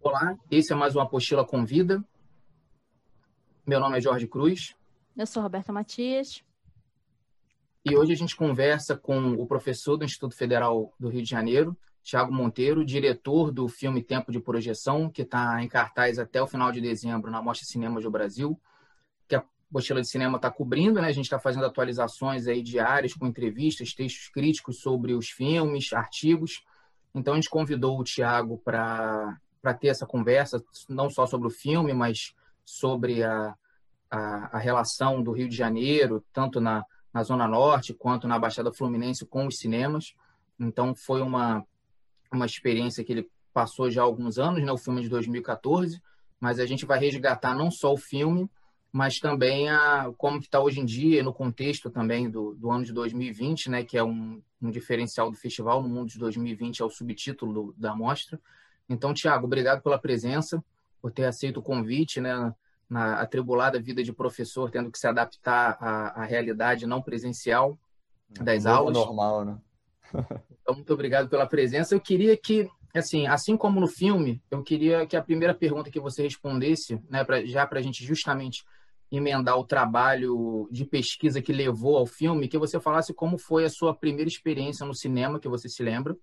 Olá, esse é mais uma apostila Convida. Meu nome é Jorge Cruz. Eu sou Roberta Matias. E hoje a gente conversa com o professor do Instituto Federal do Rio de Janeiro, Tiago Monteiro, diretor do filme Tempo de Projeção, que está em cartaz até o final de dezembro na Mostra Cinemas do Brasil, que a apostila de cinema está cobrindo, né? A gente está fazendo atualizações aí diárias com entrevistas, textos críticos sobre os filmes, artigos. Então a gente convidou o Tiago para para ter essa conversa, não só sobre o filme, mas sobre a, a, a, relação do Rio de Janeiro, tanto na, na Zona Norte quanto na Baixada Fluminense, com os cinemas. Então, foi uma, uma experiência que ele passou já há alguns anos, né? o filme de 2014, mas a gente vai resgatar não só o filme, mas também a, como está hoje em dia, no contexto também do, do ano de 2020, né? que é um, um diferencial do festival, no mundo de 2020 é o subtítulo do, da mostra. Então, Tiago, obrigado pela presença, por ter aceito o convite, né? Na atribulada vida de professor, tendo que se adaptar à, à realidade não presencial das é aulas. normal, né? então, muito obrigado pela presença. Eu queria que, assim, assim como no filme, eu queria que a primeira pergunta que você respondesse, né, pra, já para a gente justamente emendar o trabalho de pesquisa que levou ao filme, que você falasse como foi a sua primeira experiência no cinema, que você se lembra,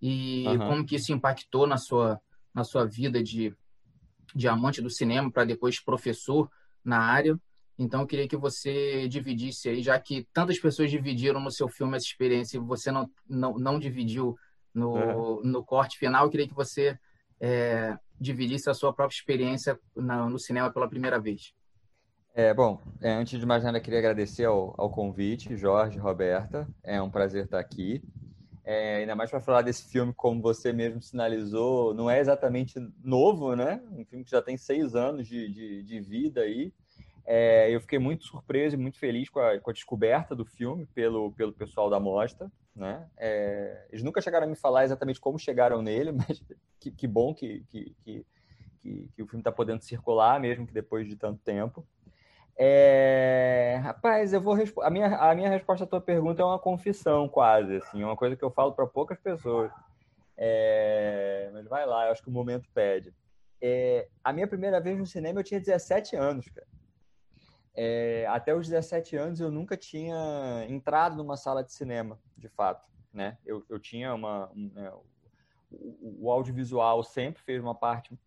e uhum. como que isso impactou na sua, na sua vida de, de amante do cinema para depois professor na área. Então, eu queria que você dividisse aí, já que tantas pessoas dividiram no seu filme essa experiência e você não, não, não dividiu no, uhum. no corte final, eu queria que você é, dividisse a sua própria experiência na, no cinema pela primeira vez. É, bom, é, antes de mais nada, queria agradecer ao, ao convite, Jorge, Roberta. É um prazer estar aqui. É, ainda mais para falar desse filme, como você mesmo sinalizou, não é exatamente novo, né? Um filme que já tem seis anos de, de, de vida aí. É, eu fiquei muito surpreso e muito feliz com a, com a, descoberta do filme pelo, pelo pessoal da mostra. Né? É, eles nunca chegaram a me falar exatamente como chegaram nele, mas que, que bom que, que, que, que o filme está podendo circular, mesmo que depois de tanto tempo. É... Rapaz, eu vou a minha a minha resposta à tua pergunta é uma confissão quase, assim, uma coisa que eu falo para poucas pessoas. É... Mas vai lá, eu acho que o momento pede. É... A minha primeira vez no cinema eu tinha 17 anos, cara. É... Até os 17 anos eu nunca tinha entrado numa sala de cinema, de fato, né? Eu, eu tinha uma um, né, o, o audiovisual sempre fez uma parte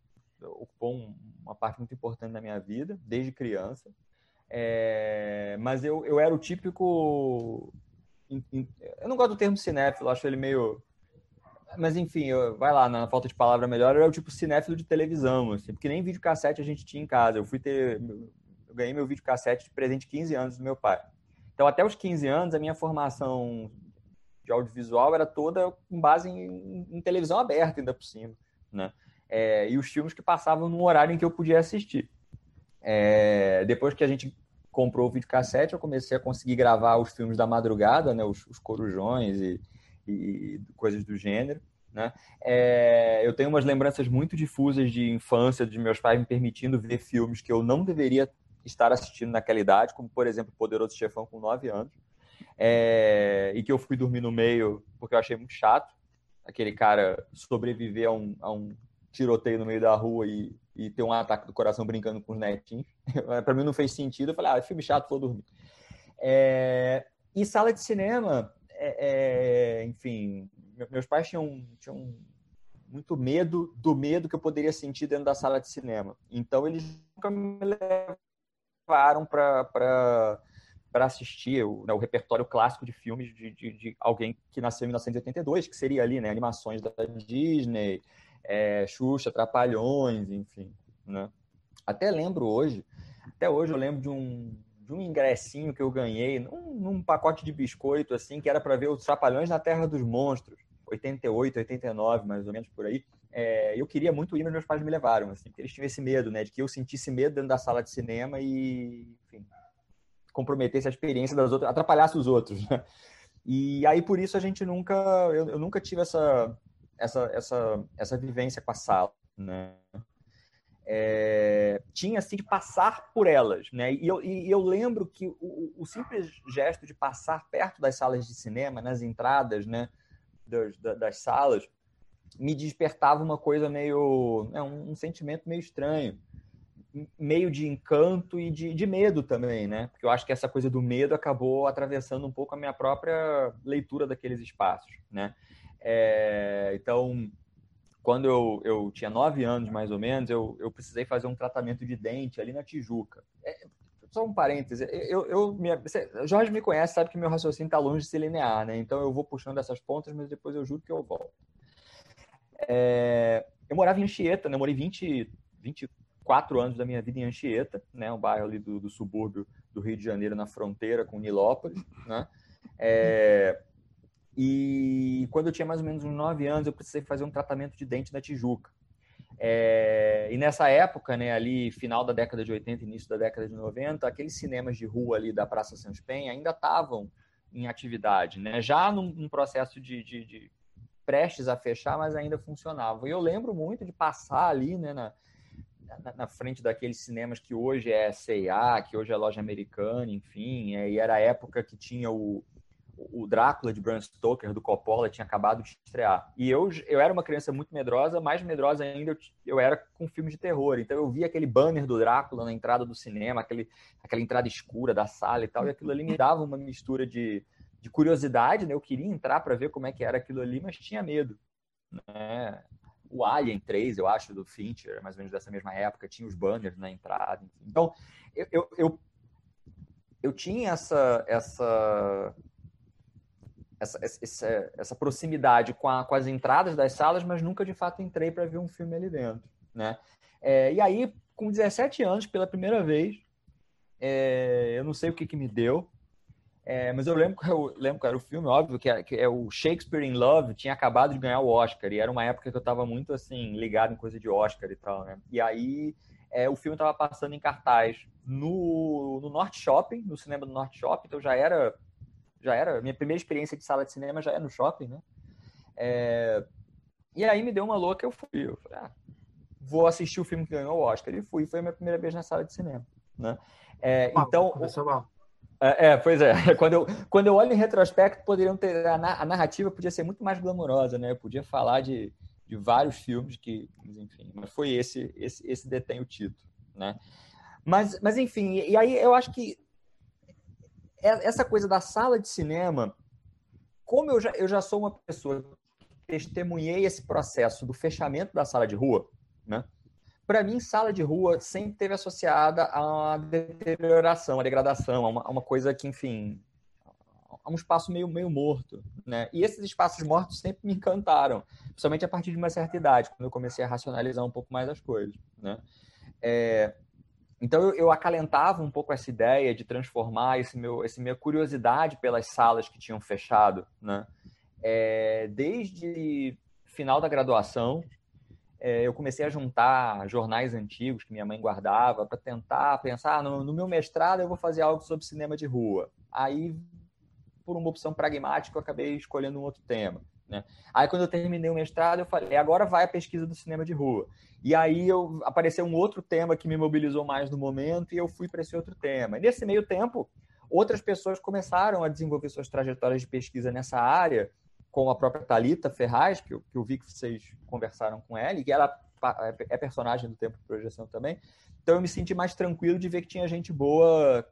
ocupou uma parte muito importante da minha vida desde criança é, mas eu, eu era o típico. Eu não gosto do termo cinéfilo, acho ele meio. Mas enfim, eu, vai lá, na falta de palavra melhor, eu era o tipo cinéfilo de televisão, assim, porque nem videocassete a gente tinha em casa. Eu fui ter. Eu ganhei meu videocassete de presente de 15 anos do meu pai. Então, até os 15 anos, a minha formação de audiovisual era toda com base em, em televisão aberta, ainda por cima. Né? É, e os filmes que passavam no horário em que eu podia assistir. É, depois que a gente comprou o videocassete, eu comecei a conseguir gravar os filmes da madrugada, né, os, os corujões e, e, coisas do gênero. Né? É, eu tenho umas lembranças muito difusas de infância, de meus pais me permitindo ver filmes que eu não deveria estar assistindo naquela idade, como, por exemplo, Poderoso Chefão com 9 anos, é, e que eu fui dormir no meio porque eu achei muito chato aquele cara sobreviver a um, a um tiroteio no meio da rua e, e ter um ataque do coração brincando com os netinhos. para mim não fez sentido. Eu falei, ah, é filme chato, vou dormir. É... E sala de cinema, é, é... enfim, meus pais tinham, tinham muito medo do medo que eu poderia sentir dentro da sala de cinema. Então eles nunca me levaram para para assistir o, né, o, repertório clássico de filmes de, de, de, alguém que nasceu em 1982, que seria ali, né, animações da Disney, é, Xuxa, Trapalhões, enfim, né? Até lembro hoje, até hoje eu lembro de um, de um ingressinho que eu ganhei num, num pacote de biscoito, assim, que era para ver os Trapalhões na Terra dos Monstros, 88, 89, mais ou menos por aí. É, eu queria muito ir, mas meus pais me levaram, assim, porque eles tinham esse medo, né, de que eu sentisse medo dentro da sala de cinema e, enfim, comprometesse a experiência das outras, atrapalhasse os outros, né? E aí por isso a gente nunca, eu, eu nunca tive essa, essa, essa, essa vivência com a sala, né? É, tinha assim de passar por elas, né? E eu, e eu lembro que o, o, simples gesto de passar perto das salas de cinema, nas entradas, né, das, das salas, me despertava uma coisa meio, é, um, um, sentimento meio estranho, meio de encanto e de, de medo também, né? Porque eu acho que essa coisa do medo acabou atravessando um pouco a minha própria leitura daqueles espaços, né? É, então quando eu, eu tinha nove anos, mais ou menos, eu, eu precisei fazer um tratamento de dente ali na Tijuca. É, só um parêntese. Eu, eu, minha, Jorge me conhece, sabe que meu raciocínio está longe de ser linear, né? Então eu vou puxando essas pontas, mas depois eu juro que eu volto. É, eu morava em Anchieta, né? Eu morei 20, 24 anos da minha vida em Anchieta, né? Um bairro ali do, do subúrbio do Rio de Janeiro, na fronteira com Nilópolis, né? É, e quando eu tinha mais ou menos uns 9 anos, eu precisei fazer um tratamento de dente na Tijuca. É, e nessa época, né, ali, final da década de 80, início da década de 90, aqueles cinemas de rua ali da Praça Santos Penha ainda estavam em atividade, né? já num, num processo de, de, de, prestes a fechar, mas ainda funcionavam. E eu lembro muito de passar ali né, na, na, na frente daqueles cinemas que hoje é C&A, que hoje é loja americana, enfim, é, e era a época que tinha o, o Drácula de Bram Stoker, do Coppola, tinha acabado de estrear. E eu, eu era uma criança muito medrosa, mais medrosa ainda eu, eu era com filmes de terror. Então eu via aquele banner do Drácula na entrada do cinema, aquele, aquela entrada escura da sala e tal, e aquilo ali me dava uma mistura de, de curiosidade, né? Eu queria entrar para ver como é que era aquilo ali, mas tinha medo. Né? O Alien 3, eu acho, do Fincher, mais ou menos dessa mesma época, tinha os banners na entrada. Então, eu, eu, eu, eu tinha essa, essa essa, essa, essa proximidade com, a, com, as entradas das salas, mas nunca de fato entrei para ver um filme ali dentro. Né? É, e aí, com 17 anos, pela primeira vez, é, eu não sei o que, que me deu, é, mas eu lembro eu lembro que era o filme, óbvio, que é, que é, o Shakespeare in Love, tinha acabado de ganhar o Oscar, e era uma época que eu estava muito assim, ligado em coisa de Oscar e tal, né? E aí é, o filme estava passando em cartaz no, no Norte Shopping, no cinema do Norte Shopping, então já era já era, minha primeira experiência de sala de cinema já é no shopping, né? É, e aí me deu uma louca, eu fui. Eu falei, ah, vou assistir o filme que ganhou o Oscar. E fui, foi a minha primeira vez na sala de cinema, né? É, então... É, é, pois é. Quando eu, quando eu olho em retrospecto, poderiam ter a, a narrativa podia ser muito mais glamourosa, né? Eu podia falar de, de vários filmes que, enfim, mas foi esse esse esse detém o título, né? Mas, mas enfim, e aí eu acho que essa coisa da sala de cinema, como eu já, eu já sou uma pessoa que testemunhei esse processo do fechamento da sala de rua, né? Para mim, sala de rua sempre teve associada a deterioração, a degradação, a uma, a uma coisa que, enfim, a um espaço meio, meio morto, né? E esses espaços mortos sempre me encantaram, principalmente a partir de uma certa idade, quando eu comecei a racionalizar um pouco mais as coisas, né? É, então eu, eu, acalentava um pouco essa ideia de transformar esse meu, essa minha curiosidade pelas salas que tinham fechado, né? É, desde final da graduação, é, eu comecei a juntar jornais antigos que minha mãe guardava para tentar pensar, ah, no, no, meu mestrado eu vou fazer algo sobre cinema de rua. Aí, por uma opção pragmática, eu acabei escolhendo um outro tema. Né? Aí, quando eu terminei o mestrado, eu falei, agora vai a pesquisa do cinema de rua. E aí eu, apareceu um outro tema que me mobilizou mais no momento e eu fui para esse outro tema. E nesse meio tempo, outras pessoas começaram a desenvolver suas trajetórias de pesquisa nessa área, como a própria Talita Ferraz, que eu, que eu vi que vocês conversaram com ela, e que ela é personagem do Tempo de Projeção também. Então eu me senti mais tranquilo de ver que tinha gente boa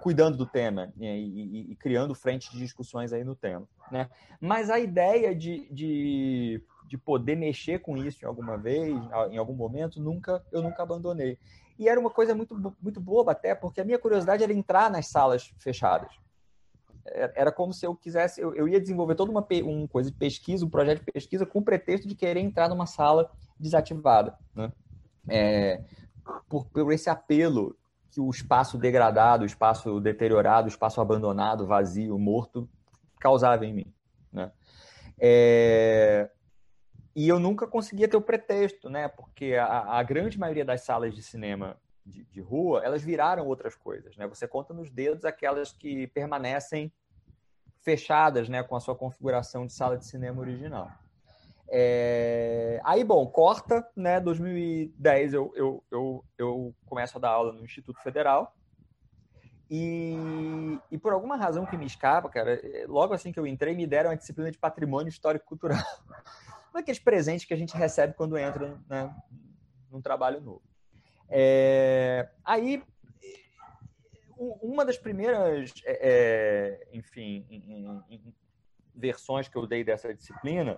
cuidando do tema né, e, e, e, criando frente de discussões aí no tema. Né? Mas a ideia de, de, de, poder mexer com isso em alguma vez, em algum momento, nunca eu nunca abandonei. E era uma coisa muito, muito boba até, porque a minha curiosidade era entrar nas salas fechadas. Era como se eu quisesse, eu, eu ia desenvolver toda uma, uma coisa de pesquisa, um projeto de pesquisa, com o pretexto de querer entrar numa sala desativada. Né? É, por, por esse apelo que o espaço degradado, o espaço deteriorado, o espaço abandonado, vazio, morto, causava em mim. Né? É... E eu nunca conseguia ter o pretexto, né? porque a, a grande maioria das salas de cinema de, de, rua, elas viraram outras coisas. Né? Você conta nos dedos aquelas que permanecem fechadas, né, com a sua configuração de sala de cinema original. É... Aí, bom, corta, né? 2010 eu, eu, eu, eu começo a dar aula no Instituto Federal. E, e por alguma razão que me escapa, cara, é, logo assim que eu entrei, me deram a disciplina de patrimônio histórico-cultural. Um aqueles presentes que a gente recebe quando entra né, num trabalho novo. É... Aí, uma das primeiras, é, é enfim, em, em, versões que eu dei dessa disciplina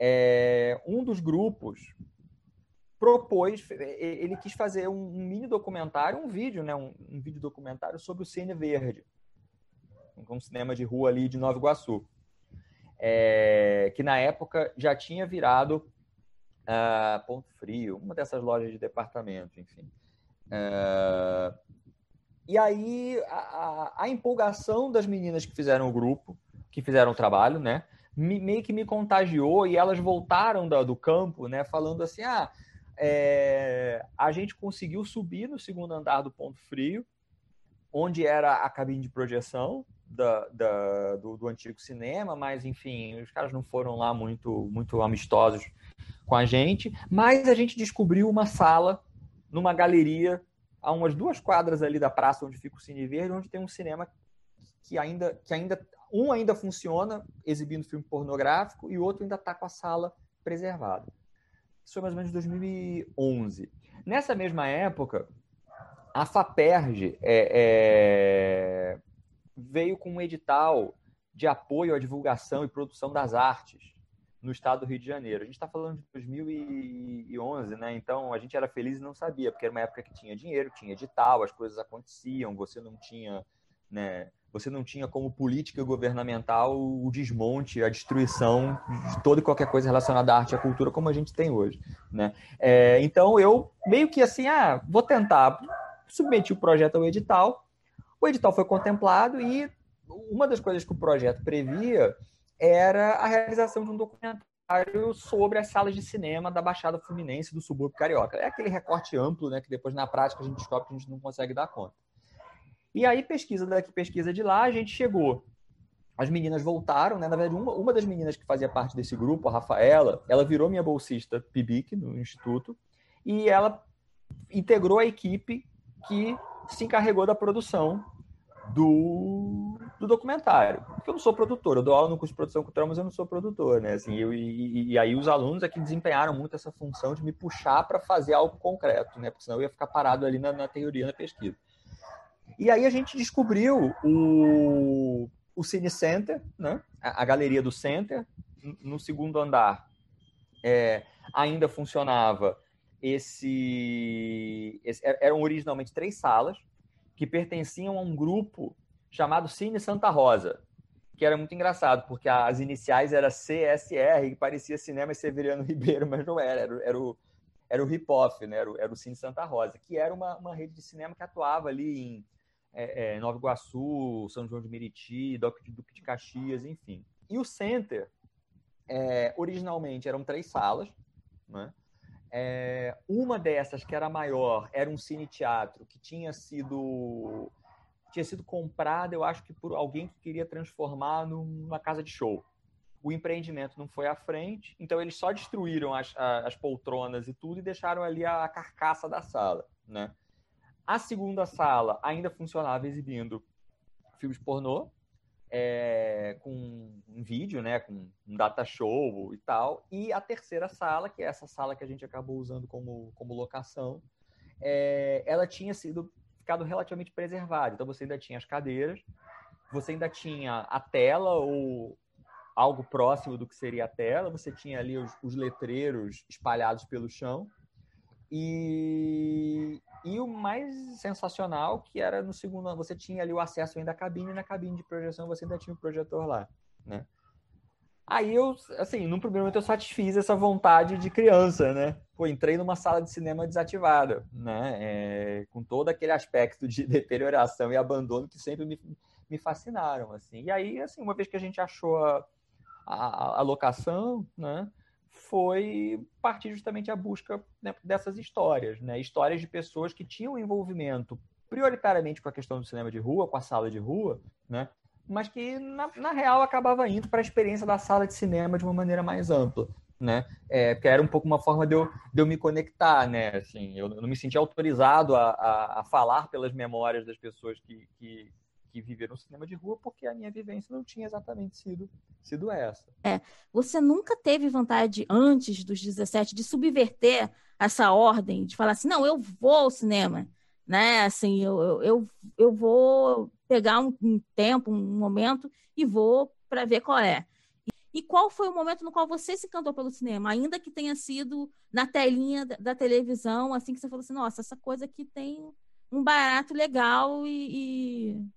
é, um dos grupos propôs, ele quis fazer um, mini documentário, um vídeo, né, um, um vídeo documentário sobre o Cine Verde, um cinema de rua ali de Nova Iguaçu, é, que na época já tinha virado uh, Ponto Frio, uma dessas lojas de departamento, enfim. Uh, e aí a, a, empolgação das meninas que fizeram o grupo, que fizeram o trabalho, né? me, meio que me contagiou e elas voltaram do, do campo, né, falando assim, ah, é, a gente conseguiu subir no segundo andar do ponto frio, onde era a cabine de projeção da, da, do, do, antigo cinema, mas enfim, os caras não foram lá muito, muito amistosos com a gente, mas a gente descobriu uma sala numa galeria a umas duas quadras ali da praça onde fica o Cine Verde, onde tem um cinema que ainda, que ainda um ainda funciona exibindo filme pornográfico e o outro ainda está com a sala preservada. Isso foi mais ou menos 2011. Nessa mesma época, a FAPERJ é, é, veio com um edital de apoio à divulgação e produção das artes no estado do Rio de Janeiro. A gente está falando de 2011, né? Então a gente era feliz e não sabia, porque era uma época que tinha dinheiro, tinha edital, as coisas aconteciam, você não tinha né, você não tinha como política governamental o desmonte, a destruição de toda e qualquer coisa relacionada à arte e à cultura como a gente tem hoje. Né? É, então eu meio que assim, ah, vou tentar, submeti o projeto ao edital, o edital foi contemplado e uma das coisas que o projeto previa era a realização de um documentário sobre as salas de cinema da Baixada Fluminense do subúrbio carioca. É aquele recorte amplo, né, que depois na prática a gente descobre que a gente não consegue dar conta. E aí, pesquisa daqui, pesquisa de lá, a gente chegou. As meninas voltaram, né? Na verdade, uma, uma das meninas que fazia parte desse grupo, a Rafaela, ela virou minha bolsista PIBIC no Instituto e ela integrou a equipe que se encarregou da produção do, do documentário. Porque eu não sou produtor, eu dou aula no curso de produção cultural, mas eu não sou produtor, né? Assim, eu, e, e aí os alunos aqui desempenharam muito essa função de me puxar para fazer algo concreto, né? Porque senão eu ia ficar parado ali na, na teoria, na pesquisa. E aí a gente descobriu o, o Cine Center, né? a, a galeria do Center, no segundo andar. É, ainda funcionava esse, esse, eram originalmente três salas que pertenciam a um grupo chamado Cine Santa Rosa, que era muito engraçado, porque as iniciais era CSR, que parecia Cinema Severiano Ribeiro, mas não era, era, era o, era o Ripoff, né? era, o, era o Cine Santa Rosa, que era uma, uma rede de cinema que atuava ali em é, é, Nova Iguaçu, São João de Meriti, Duque de, Caxias, enfim. E o Center, é, originalmente, eram três salas, né? É, uma dessas, que era maior, era um cine-teatro que tinha sido tinha sido comprada, eu acho que por alguém que queria transformar numa casa de show. O empreendimento não foi à frente, então eles só destruíram as, as poltronas e tudo e deixaram ali a, a carcaça da sala, né? A segunda sala ainda funcionava exibindo filmes pornô, é, com um vídeo, né, com um data show e tal. E a terceira sala, que é essa sala que a gente acabou usando como, como locação, é, ela tinha sido ficado relativamente preservada. Então você ainda tinha as cadeiras, você ainda tinha a tela ou algo próximo do que seria a tela, você tinha ali os, os letreiros espalhados pelo chão. E, e o mais sensacional, que era no segundo ano, você tinha ali o acesso ainda à cabine, e na cabine de projeção você ainda tinha o projetor lá, né? Aí eu, assim, no primeiro momento eu satisfiz essa vontade de criança, né? Pô, entrei numa sala de cinema desativada, né? É, com todo aquele aspecto de deterioração e abandono que sempre me, me fascinaram, assim. E aí, assim, uma vez que a gente achou a, a, a locação, né? Foi partir justamente a busca né, dessas histórias, né? Histórias de pessoas que tinham envolvimento prioritariamente com a questão do cinema de rua, com a sala de rua, né? mas que na, na real acabava indo para a experiência da sala de cinema de uma maneira mais ampla né? É, que era um pouco uma forma de eu, de eu me conectar, né? Assim, eu não me sentia autorizado a, a, a falar pelas memórias das pessoas que, que, que viveram o cinema de rua, porque a minha vivência não tinha exatamente sido, sido essa. É, você nunca teve vontade, antes dos 17, de subverter essa ordem, de falar assim, não, eu vou ao cinema, né? Assim, eu, eu, eu vou pegar um, um tempo, um momento e vou para ver qual é. E qual foi o momento no qual você se encantou pelo cinema? Ainda que tenha sido na telinha da televisão, assim que você falou assim, nossa, essa coisa aqui tem um barato legal e. e...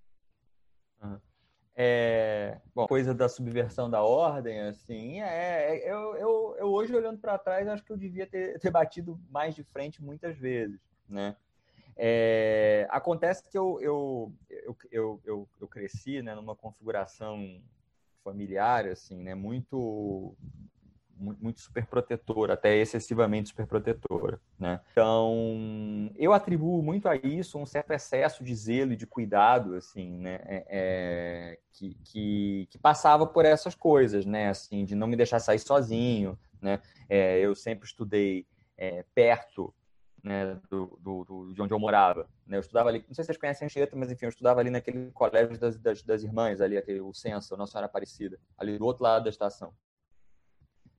É, bom, coisa da subversão da ordem, assim, é, é eu, eu, eu hoje olhando para trás acho que eu devia ter, ter batido mais de frente muitas vezes, né? É, acontece que eu, eu, eu, eu, eu, eu cresci né, numa configuração familiar, assim, né? Muito, muito superprotetora, até excessivamente superprotetora, né? Então, eu atribuo muito a isso um certo excesso de zelo e de cuidado, assim, né? É, é, que, que, que, passava por essas coisas, né? Assim, de não me deixar sair sozinho, né? É, eu sempre estudei é, perto né, do, do, do, de onde eu morava. Né? Eu estudava ali, não sei se vocês conhecem Anchieta, mas enfim, eu estudava ali naquele colégio das, das, das irmãs, ali, aquele, o Censo, Nossa Senhora Aparecida, ali do outro lado da estação,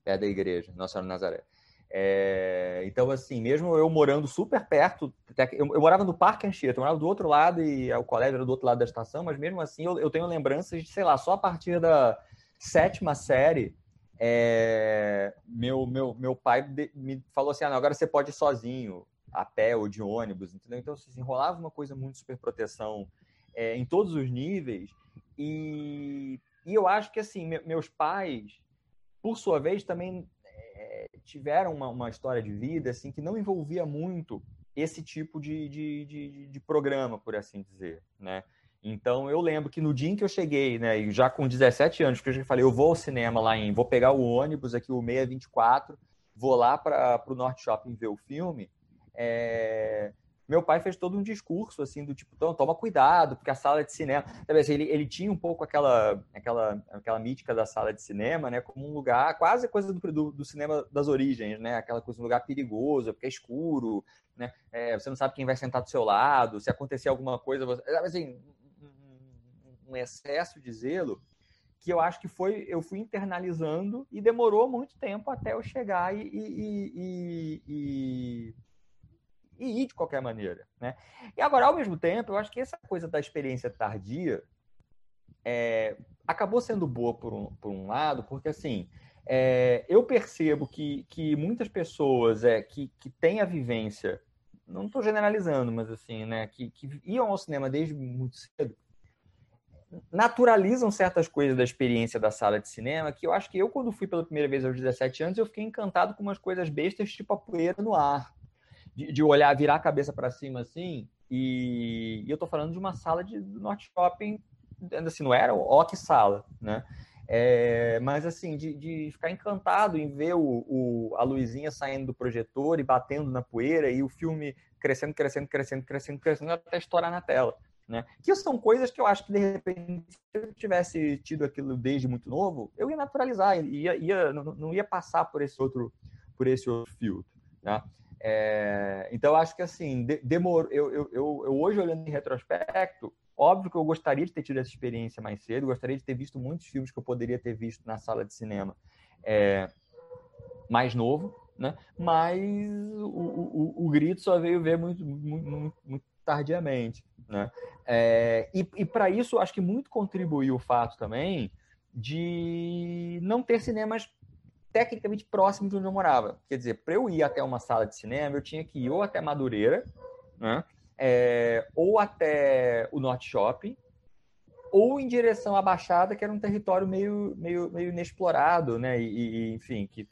perto da igreja, Nossa Senhora Nazaré. É, então, assim, mesmo eu morando super perto, eu, eu, morava no Parque Anchieta, eu morava do outro lado e o colégio era do outro lado da estação, mas mesmo assim eu, eu tenho lembranças de, sei lá, só a partir da sétima série é, meu, meu, meu pai me falou assim: ah, agora você pode ir sozinho a pé ou de ônibus, entendeu? Então, assim, enrolava uma coisa muito super proteção é, em todos os níveis. E, e eu acho que, assim, me, meus pais, por sua vez, também é, tiveram uma, uma, história de vida, assim, que não envolvia muito esse tipo de, de, de, de programa, por assim dizer, né? Então, eu lembro que no dia em que eu cheguei, né, já com 17 anos, que eu falei, eu vou ao cinema lá em, vou pegar o ônibus aqui, o 624, vou lá para o Norte Shopping ver o filme, é... Meu pai fez todo um discurso assim do tipo, então, toma cuidado, porque a sala de cinema, assim, ele, ele tinha um pouco aquela, aquela, aquela mítica da sala de cinema, né, como um lugar quase coisa do, do, do cinema das origens, né, aquela coisa um lugar perigoso, porque é escuro, né, é, você não sabe quem vai sentar do seu lado, se acontecer alguma coisa, você, assim, um excesso de zelo que eu acho que foi eu fui internalizando e demorou muito tempo até eu chegar e, e, e, e e ir de qualquer maneira. Né? E agora, ao mesmo tempo, eu acho que essa coisa da experiência tardia é, acabou sendo boa por um, por um lado, porque assim, é, eu percebo que, que muitas pessoas é, que, que têm a vivência, não estou generalizando, mas assim, né, que, que iam ao cinema desde muito cedo, naturalizam certas coisas da experiência da sala de cinema, que eu acho que eu, quando fui pela primeira vez aos 17 anos, eu fiquei encantado com umas coisas bestas, tipo a poeira no ar, de, de olhar, virar a cabeça para cima assim. E, e, eu tô falando de uma sala de Norte Shopping, assim, não era ó que sala, né? É, mas assim, de, de, ficar encantado em ver o, o, a luzinha saindo do projetor e batendo na poeira e o filme crescendo, crescendo, crescendo, crescendo, crescendo até estourar na tela. Né? Que são coisas que eu acho que de repente, se eu tivesse tido aquilo desde muito novo, eu ia naturalizar, ia, ia, não, não ia passar por esse outro, por esse outro filtro. Né? É, então, acho que assim, de, demorou. Eu, eu, eu, hoje, olhando em retrospecto, óbvio que eu gostaria de ter tido essa experiência mais cedo, gostaria de ter visto muitos filmes que eu poderia ter visto na sala de cinema é, mais novo, né? Mas o, o, o, grito só veio ver muito, muito, muito tardiamente, né? É, e e para isso, acho que muito contribuiu o fato também de não ter cinemas tecnicamente próximo de onde eu morava. Quer dizer, para eu ir até uma sala de cinema, eu tinha que ir ou até Madureira, né? É, ou até o Norte Shopping, ou em direção à Baixada, que era um território meio, meio, meio inexplorado, né? E, e, enfim, que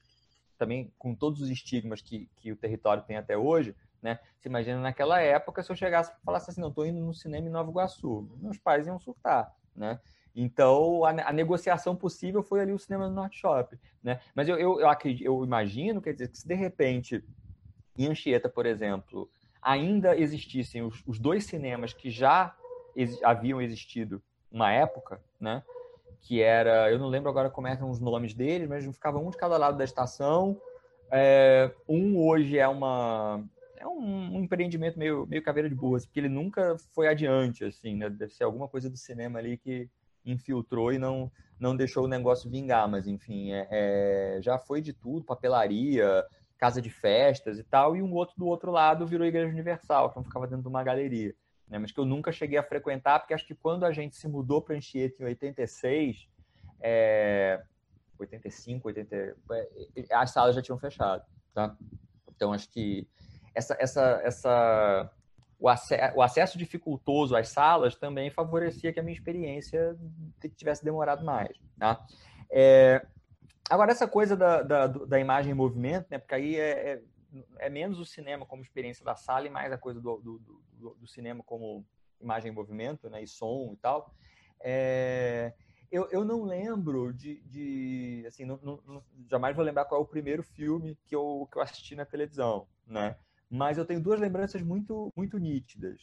também com todos os estigmas que, que o território tem até hoje, né? Você imagina naquela época, se eu chegasse e falasse assim, não, estou indo no cinema em Nova Iguaçu, meus pais iam surtar, né? Então, a, a, negociação possível foi ali o cinema do Norte Shopping, né? Mas eu, eu, eu, acredito, eu imagino, quer dizer, que se de repente, em Anchieta, por exemplo, ainda existissem os, os dois cinemas que já ex, haviam existido uma época, né? Que era, eu não lembro agora como eram os nomes deles, mas ficava um de cada lado da estação. É, um hoje é uma é um, um, empreendimento meio, meio caveira de burras, porque ele nunca foi adiante, assim, né? Deve ser alguma coisa do cinema ali que infiltrou e não, não deixou o negócio vingar, mas enfim, é, é, já foi de tudo, papelaria, casa de festas e tal, e um outro do outro lado virou Igreja Universal, que ficava dentro de uma galeria, né? Mas que eu nunca cheguei a frequentar, porque acho que quando a gente se mudou para Anchieta em 86, é, 85, 80, as salas já tinham fechado, tá? Então acho que essa, essa, essa, o, acesso, o acesso dificultoso às salas também favorecia que a minha experiência tivesse demorado mais. Tá? É, agora, essa coisa da, da, da, imagem em movimento, né, porque aí é, é, é, menos o cinema como experiência da sala e mais a coisa do, do, do, do cinema como imagem em movimento né, e som e tal. É, eu, eu não lembro de. de assim, não, não, jamais vou lembrar qual é o primeiro filme que eu, que eu assisti na televisão, né? Mas eu tenho duas lembranças muito, muito nítidas.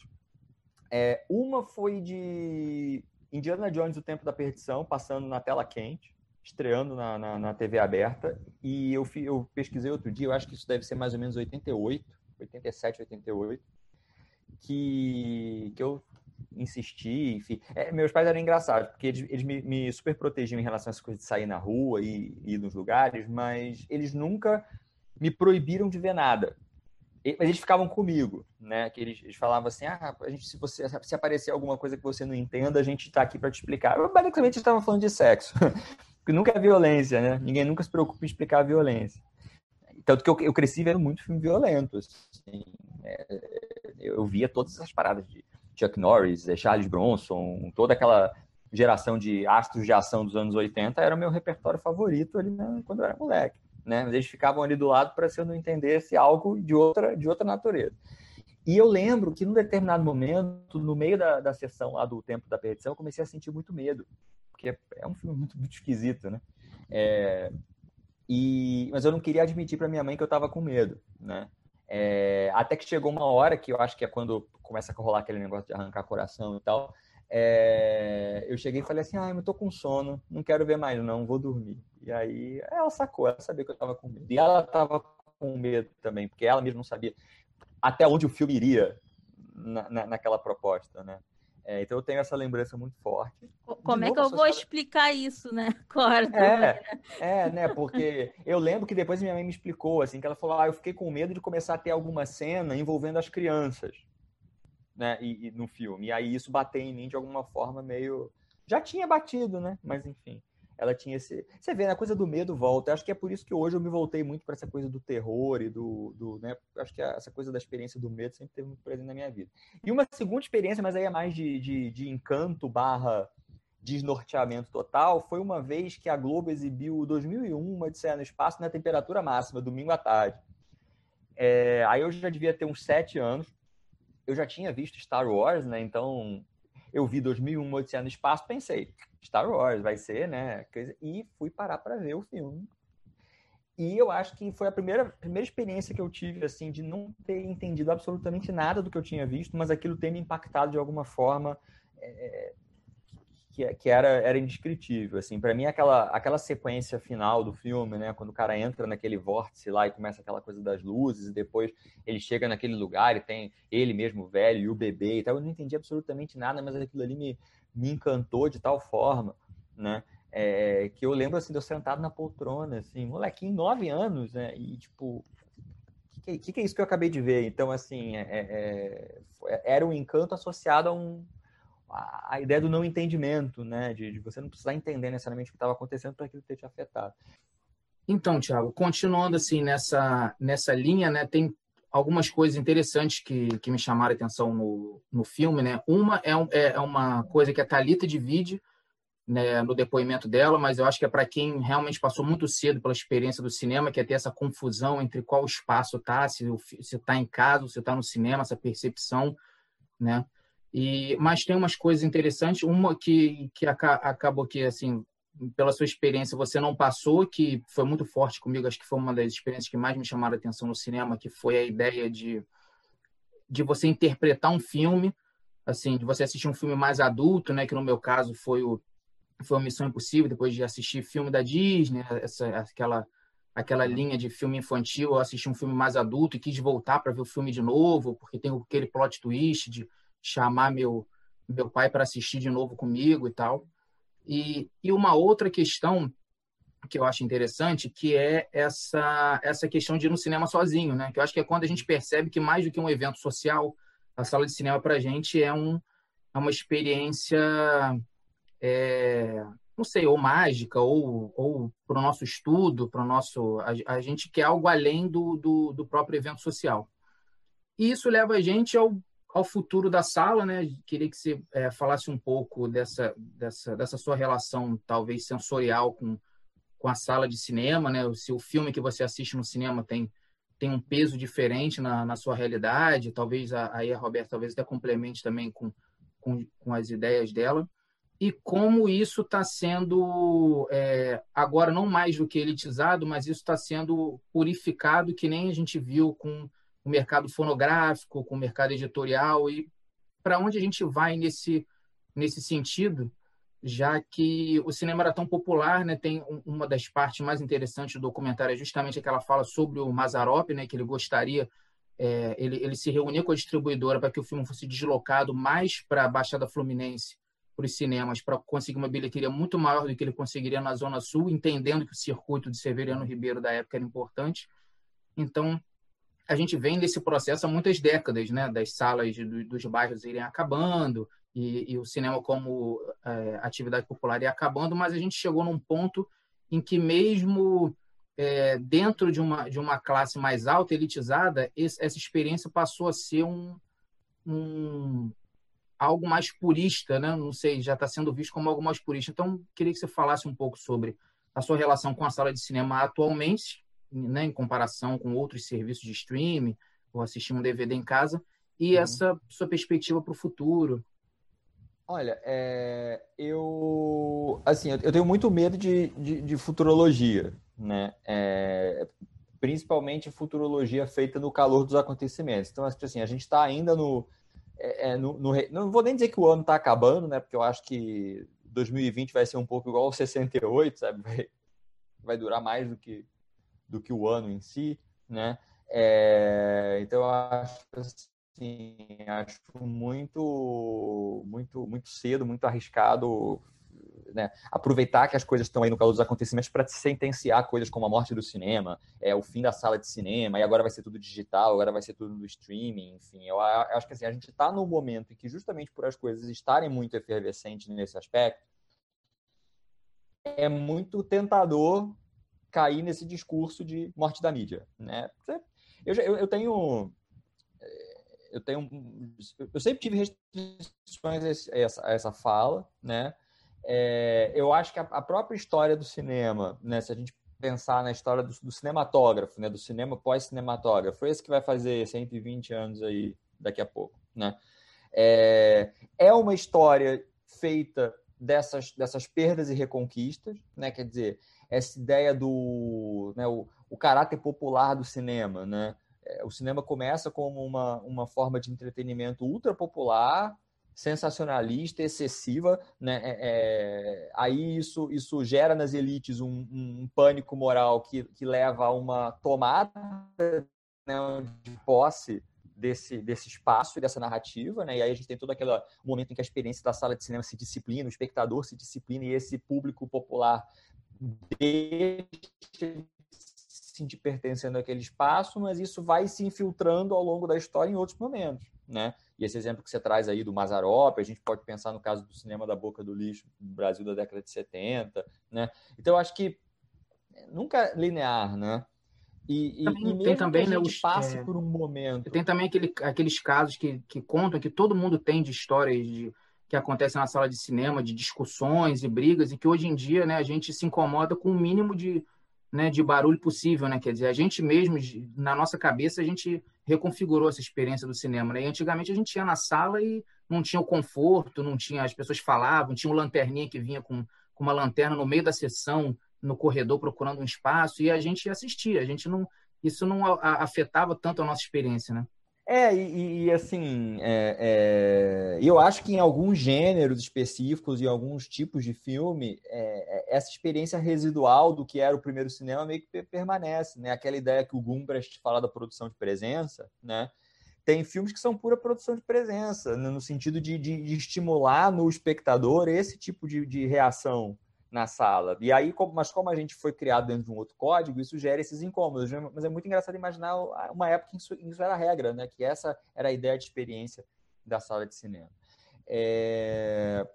É, uma foi de Indiana Jones, O Tempo da Perdição, passando na tela quente, estreando na, na, na TV aberta. E eu, eu pesquisei outro dia, eu acho que isso deve ser mais ou menos 88, 87, 88, que, que eu insisti, enfim. É, meus pais eram engraçados, porque eles, eles me, me, super protegiam em relação a essa coisa de sair na rua e ir nos lugares, mas eles nunca me proibiram de ver nada mas eles ficavam comigo, né? Que eles, eles falavam assim, ah, a gente, se você se aparecer alguma coisa que você não entenda, a gente está aqui para te explicar. Eu, basicamente, estava falando de sexo, porque nunca é violência, né? Ninguém nunca se preocupa em explicar a violência. Tanto que eu, eu cresci vendo muito filme violento. Assim, é, eu via todas essas paradas de Chuck Norris, é, Charles Bronson, toda aquela geração de astros de ação dos anos 80 era o meu repertório favorito ali né, quando eu era moleque né? Mas eles ficavam ali do lado para se eu não entendesse algo de outra, de outra natureza. E eu lembro que num determinado momento, no meio da, da sessão lá do Tempo da Perdição, eu comecei a sentir muito medo, porque é um filme muito, muito esquisito, né? É, e, mas eu não queria admitir para minha mãe que eu estava com medo, né? É, até que chegou uma hora que eu acho que é quando começa a rolar aquele negócio de arrancar coração e tal. É, eu cheguei e falei assim: ah, eu tô com sono, não quero ver mais, não, vou dormir. E aí ela sacou, ela sabia que eu tava com medo. E ela tava com medo também, porque ela mesma não sabia até onde o filme iria na, na, naquela proposta, né? É, então eu tenho essa lembrança muito forte. Como é que eu vou explicar isso, né? Corta. É, é, né? Porque eu lembro que depois minha mãe me explicou, assim, que ela falou: ah, eu fiquei com medo de começar a ter alguma cena envolvendo as crianças né, e, e, no filme. E aí isso bateu em mim de alguma forma meio. Já tinha batido, né? Mas enfim, ela tinha esse. Você vê, né, a coisa do medo volta. Eu acho que é por isso que hoje eu me voltei muito para essa coisa do terror e do. do né? Acho que essa coisa da experiência do medo sempre teve muito presente na minha vida. E uma segunda experiência, mas aí é mais de, de, de encanto barra desnorteamento total, foi uma vez que a Globo exibiu 2001, uma Odisseia no Espaço, na temperatura máxima, domingo à tarde. É, aí eu já devia ter uns sete anos eu já tinha visto Star Wars, né? Então eu vi 2001 Odisseia no Espaço, pensei, Star Wars vai ser, né? E fui parar para ver o filme. E eu acho que foi a primeira, primeira experiência que eu tive, assim, de não ter entendido absolutamente nada do que eu tinha visto, mas aquilo ter me impactado de alguma forma é, que, que era, era indescritível. Assim, para mim, aquela, aquela sequência final do filme, né, quando o cara entra naquele vórtice lá e começa aquela coisa das luzes, e depois ele chega naquele lugar e tem ele mesmo velho e o bebê e tal, eu não entendi absolutamente nada, mas aquilo ali me, me encantou de tal forma, né? É, que eu lembro assim, de eu sentado na poltrona, assim, molequinho, nove anos, né? E tipo, o que, que, que, é isso que eu acabei de ver? Então, assim, é, é, é era um encanto associado a um, a, ideia do não entendimento, né? De, de, você não precisar entender necessariamente o que estava acontecendo para aquilo ter te afetado. Então, Tiago, continuando assim nessa, nessa linha, né? Tem algumas coisas interessantes que, que me chamaram a atenção no, no filme, né? Uma é, um, é, é uma coisa que a Thalita divide né, no depoimento dela, mas eu acho que é para quem realmente passou muito cedo pela experiência do cinema, que é ter essa confusão entre qual espaço está, se está em casa, se está no cinema, essa percepção, né? E, mas tem umas coisas interessantes. Uma que, que acabou que, assim, pela sua experiência, você não passou, que foi muito forte comigo, acho que foi uma das experiências que mais me chamaram a atenção no cinema, que foi a ideia de, de você interpretar um filme assim, de você assistir um filme mais adulto, né? Que no meu caso foi o foi a Missão Impossível, depois de assistir filme da Disney, essa, aquela aquela linha de filme infantil, eu assisti um filme mais adulto e quis voltar para ver o filme de novo, porque tem aquele plot twist de chamar meu meu pai para assistir de novo comigo e tal. E, e uma outra questão que eu acho interessante, que é essa essa questão de ir no cinema sozinho, né? Que eu acho que é quando a gente percebe que mais do que um evento social, a sala de cinema para a gente é um é uma experiência é, não sei, ou mágica, ou, ou para o nosso estudo, para o nosso. A, a, gente quer algo além do, do, do, próprio evento social. E isso leva a gente ao, ao futuro da sala, né? Queria que você é, falasse um pouco dessa, dessa, dessa sua relação, talvez sensorial, com, com a sala de cinema, né? Se o filme que você assiste no cinema tem, tem um peso diferente na, na sua realidade, talvez aí a Roberta talvez até complemente também com, com, com as ideias dela e como isso está sendo é, agora não mais do que elitizado, mas isso está sendo purificado, que nem a gente viu com o mercado fonográfico, com o mercado editorial e para onde a gente vai nesse nesse sentido, já que o cinema era tão popular, né? Tem uma das partes mais interessantes do documentário é justamente aquela fala sobre o Mazarop, né? Que ele gostaria é, ele, ele se reunia com a distribuidora para que o filme fosse deslocado mais para a Baixada Fluminense para os cinemas para conseguir uma bilheteria muito maior do que ele conseguiria na Zona Sul, entendendo que o circuito de Severiano Ribeiro da época era importante. Então, a gente vem nesse processo há muitas décadas, né? Das salas dos bairros irem acabando e, e o cinema como é, atividade popular ia acabando, mas a gente chegou num ponto em que mesmo é, dentro de uma, de uma classe mais alta, elitizada, esse, essa experiência passou a ser um, um, algo mais purista, né? Não sei, já está sendo visto como algo mais purista. Então, queria que você falasse um pouco sobre a sua relação com a sala de cinema atualmente, né, em comparação com outros serviços de streaming, ou assistir um DVD em casa, e uhum. essa sua perspectiva para o futuro. Olha, é, eu assim, eu tenho muito medo de, de, de futurologia, né? É, principalmente futurologia feita no calor dos acontecimentos. Então, assim, a gente está ainda no, é, é, no, no, não vou nem dizer que o ano está acabando, né? Porque eu acho que 2020 vai ser um pouco igual ao 68, sabe? Vai, vai durar mais do que, do que o ano em si, né? É, então eu acho assim, acho muito, muito, muito cedo, muito arriscado né, aproveitar que as coisas estão aí no calor dos acontecimentos para sentenciar coisas como a morte do cinema, é o fim da sala de cinema, e agora vai ser tudo digital, agora vai ser tudo no streaming, enfim. Eu, acho que assim, a gente está num momento em que, justamente por as coisas estarem muito efervescentes nesse aspecto, é muito tentador cair nesse discurso de morte da mídia. Né? Eu, eu, eu tenho eu tenho eu sempre tive restrições a essa, a essa fala, né? É, eu acho que a, a, própria história do cinema, né, se a gente pensar na história do, do cinematógrafo, né, do cinema pós-cinematógrafo, esse que vai fazer 120 anos aí daqui a pouco, né? É, é uma história feita dessas, dessas perdas e reconquistas, né? Quer dizer, essa ideia do né, o, o caráter popular do cinema, né? É, o cinema começa como uma, uma forma de entretenimento ultra popular, sensacionalista, excessiva, né? É, é, aí isso, isso gera nas elites um, um, pânico moral que, que leva a uma tomada né, de posse desse, desse espaço e dessa narrativa, né? E aí a gente tem todo aquele momento em que a experiência da sala de cinema se disciplina, o espectador se disciplina e esse público popular deixa de se sentir pertencendo àquele espaço, mas isso vai se infiltrando ao longo da história em outros momentos, né? E esse exemplo que você traz aí do Mazarop, a gente pode pensar no caso do cinema da boca do lixo no Brasil da década de 70, né? Então, eu acho que nunca é linear, né? E, também, e mesmo tem também, que a né, gente né, passe é... por um momento... Tem também aquele, aqueles casos que, que contam, que todo mundo tem de histórias de, que acontecem na sala de cinema, de discussões e brigas, e que hoje em dia né, a gente se incomoda com o mínimo de, né, de barulho possível, né? Quer dizer, a gente mesmo, na nossa cabeça, a gente reconfigurou essa experiência do cinema, né? E antigamente a gente ia na sala e não tinha o conforto, não tinha, as pessoas falavam, tinha um lanterninha que vinha com, com uma lanterna no meio da sessão, no corredor procurando um espaço, e a gente assistia, a gente não, isso não afetava tanto a nossa experiência, né? É, e, e assim, é, é, eu acho que em alguns gêneros específicos e alguns tipos de filme, é, é, essa experiência residual do que era o primeiro cinema meio que permanece, né? Aquela ideia que o Gumbrecht fala da produção de presença, né? Tem filmes que são pura produção de presença, no sentido de, de, de estimular no espectador esse tipo de, de reação, na sala. E aí, mas como a gente foi criado dentro de um outro código, isso gera esses incômodos. Né? Mas é muito engraçado imaginar uma época em que isso era regra, né? Que essa era a ideia de experiência da sala de cinema. É...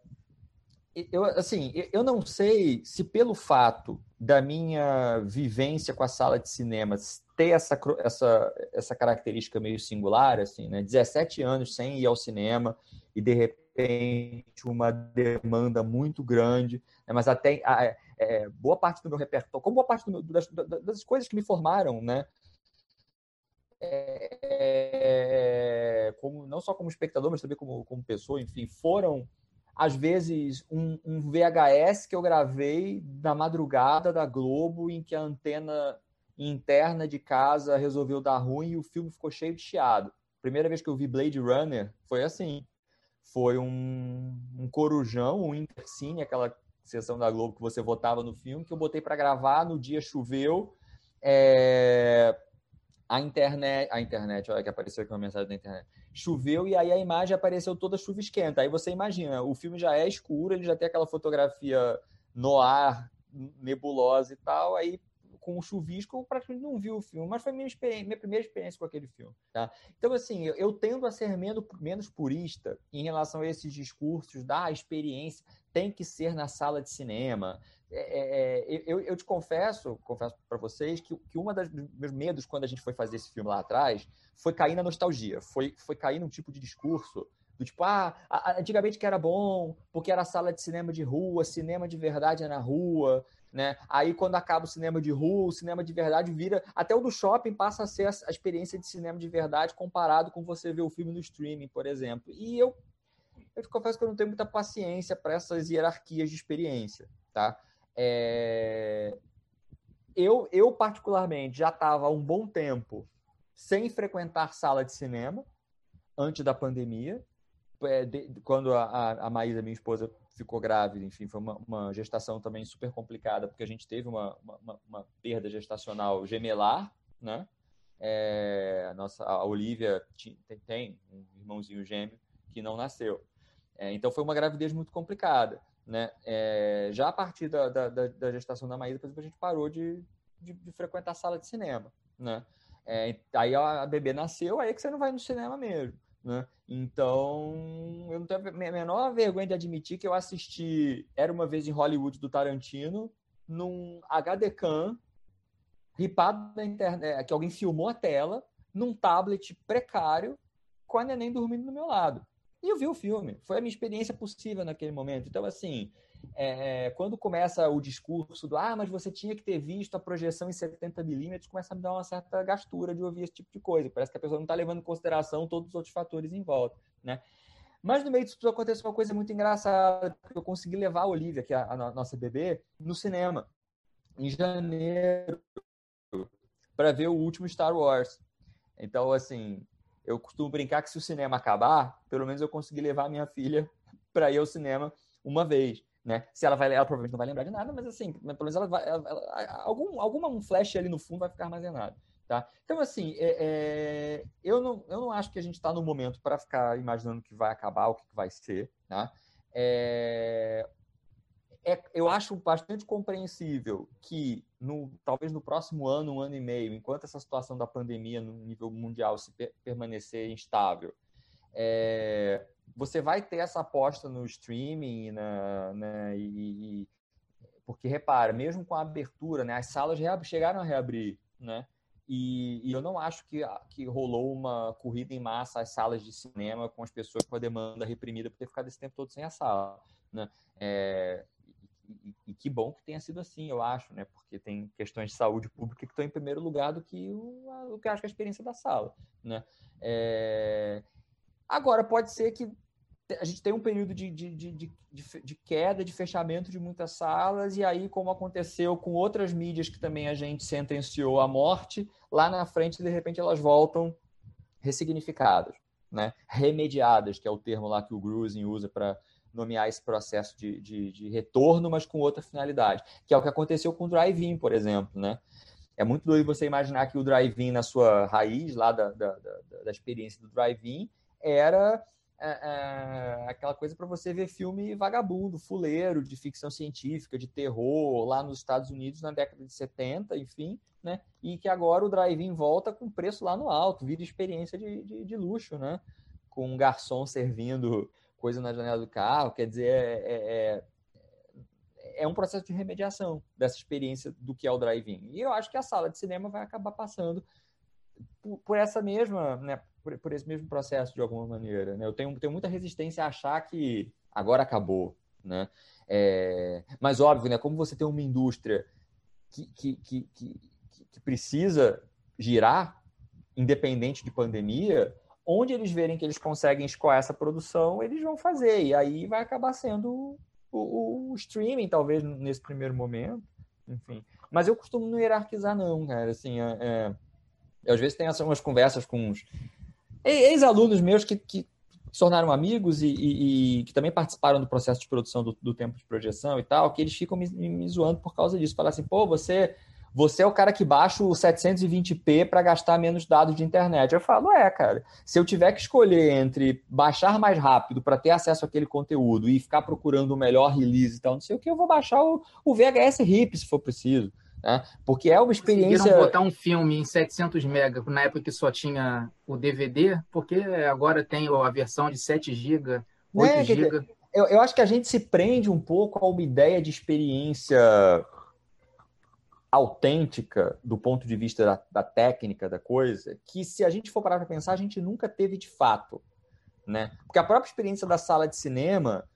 Eu, assim, eu não sei se pelo fato da minha vivência com a sala de cinema ter essa, essa, essa característica meio singular, assim, né? 17 anos sem ir ao cinema e de repente uma demanda muito grande né? mas até é, é, boa parte do meu repertório, como boa parte do, das, das, coisas que me formaram, né? É, como, não só como espectador, mas também como, como pessoa, enfim, foram às vezes um, um, VHS que eu gravei na madrugada da Globo, em que a antena interna de casa resolveu dar ruim e o filme ficou cheio de chiado. Primeira vez que eu vi Blade Runner foi assim. Foi um, um corujão, um intercine, aquela sessão da Globo que você votava no filme, que eu botei para gravar, no dia choveu, é... a internet, a internet, olha que apareceu aqui uma mensagem da internet, choveu e aí a imagem apareceu toda chuva esquenta. Aí você imagina, o filme já é escuro, ele já tem aquela fotografia no ar, nebulosa e tal, aí com o chuvisco, eu praticamente não vi o filme, mas foi minha, minha primeira experiência com aquele filme. Tá? Então, assim, eu, eu tendo a ser menos, menos purista em relação a esses discursos da experiência, tem que ser na sala de cinema. É, é, é eu, eu, te confesso, confesso para vocês, que, que uma dos meus medos quando a gente foi fazer esse filme lá atrás foi cair na nostalgia, foi, foi cair num tipo de discurso do tipo, ah, antigamente que era bom, porque era sala de cinema de rua, cinema de verdade é na rua, né? Aí quando acaba o cinema de rua, o cinema de verdade vira, até o do shopping passa a ser a experiência de cinema de verdade comparado com você ver o filme no streaming, por exemplo. E eu eu confesso que eu não tenho muita paciência para essas hierarquias de experiência, tá? É... Eu, eu, particularmente, já estava há um bom tempo sem frequentar sala de cinema, antes da pandemia, é, quando a, a Maísa, minha esposa, ficou grávida, enfim, foi uma, uma, gestação também super complicada, porque a gente teve uma, uma, uma perda gestacional gemelar, né? É, a nossa a Olivia tem, tem um irmãozinho gêmeo que não nasceu. É, então foi uma gravidez muito complicada. Né? É, já a partir da, da, da, gestação da Maísa, por exemplo, a gente parou de, de, de frequentar a sala de cinema. Né? É, aí a bebê nasceu, aí é que você não vai no cinema mesmo. Né? Então, eu não tenho a menor vergonha de admitir que eu assisti Era Uma Vez em Hollywood do Tarantino num HD Cam, ripado na internet, que alguém filmou a tela, num tablet precário, com a neném dormindo do meu lado. E eu vi o filme. Foi a minha experiência possível naquele momento. Então, assim, é, quando começa o discurso do ah, mas você tinha que ter visto a projeção em 70 milímetros, começa a me dar uma certa gastura de ouvir esse tipo de coisa. Parece que a pessoa não está levando em consideração todos os outros fatores em volta, né? Mas no meio disso aconteceu uma coisa muito engraçada, eu consegui levar a Olivia, que é a nossa bebê, no cinema, em janeiro, para ver o último Star Wars. Então, assim, eu costumo brincar que se o cinema acabar, pelo menos eu consegui levar a minha filha para ir ao cinema uma vez. Né? Se ela vai, ela provavelmente não vai lembrar de nada, mas assim, pelo menos ela vai, ela, ela, algum, alguma um flash ali no fundo vai ficar armazenado, tá? Então assim, é, é, eu não, eu não acho que a gente está no momento para ficar imaginando que vai acabar, o que, vai ser, tá? É, é, eu acho bastante compreensível que, no, talvez no próximo ano, um ano e meio, enquanto essa situação da pandemia no nível mundial se per permanecer instável, é, você vai ter essa aposta no streaming, na, né, e, e, porque repara, mesmo com a abertura, né, as salas chegaram a reabrir, né? E, e, eu não acho que, que rolou uma corrida em massa às salas de cinema com as pessoas com a demanda reprimida por ter ficado esse tempo todo sem a sala. Né? É, e, e, que bom que tenha sido assim, eu acho, né? Porque tem questões de saúde pública que estão em primeiro lugar do que o, o que eu acho que é a experiência da sala, né? É... Agora, pode ser que a gente tem um período de, de, de, de, queda, de fechamento de muitas salas, e aí, como aconteceu com outras mídias que também a gente sentenciou à morte, lá na frente, de repente, elas voltam ressignificadas, né? remediadas, que é o termo lá que o Grusin usa para nomear esse processo de, de, de, retorno, mas com outra finalidade, que é o que aconteceu com o drive-in, por exemplo, né? É muito doido você imaginar que o drive-in, na sua raiz, lá da, da, da, da experiência do drive-in, era é, é, aquela coisa para você ver filme vagabundo, fuleiro, de ficção científica, de terror, lá nos Estados Unidos na década de 70, enfim, né? E que agora o drive-in volta com preço lá no alto, vira experiência de, de, de luxo, né? Com um garçom servindo coisa na janela do carro, quer dizer, é, é, é, é um processo de remediação dessa experiência do que é o drive-in. E eu acho que a sala de cinema vai acabar passando por, por essa mesma, né, por, por, esse mesmo processo de alguma maneira. Né? Eu tenho, tenho muita resistência a achar que agora acabou, né? É, mas óbvio, né? Como você tem uma indústria que, que, que, que, que precisa girar, independente de pandemia, onde eles verem que eles conseguem escoar essa produção, eles vão fazer. E aí vai acabar sendo o, o, streaming, talvez, nesse primeiro momento. Enfim. Mas eu costumo não hierarquizar, não, cara. Assim, é, é... às vezes tenho umas conversas com uns ex-alunos meus que, que se tornaram amigos e, e, e, que também participaram do processo de produção do, do tempo de projeção e tal, que eles ficam me, me zoando por causa disso. Falar assim, pô, você você é o cara que baixa o 720p para gastar menos dados de internet. Eu falo, é, cara. Se eu tiver que escolher entre baixar mais rápido para ter acesso àquele conteúdo e ficar procurando o melhor release e tal, não sei o que, eu vou baixar o, o VHS RIP se for preciso. Né? Porque é uma experiência. Conseguiram botar um filme em 700 MB na época que só tinha o DVD, porque agora tem a versão de 7 GB, 8 é, GB. Eu, eu acho que a gente se prende um pouco a uma ideia de experiência autêntica do ponto de vista da, da, técnica da coisa, que se a gente for parar para pensar, a gente nunca teve de fato, né? Porque a própria experiência da sala de cinema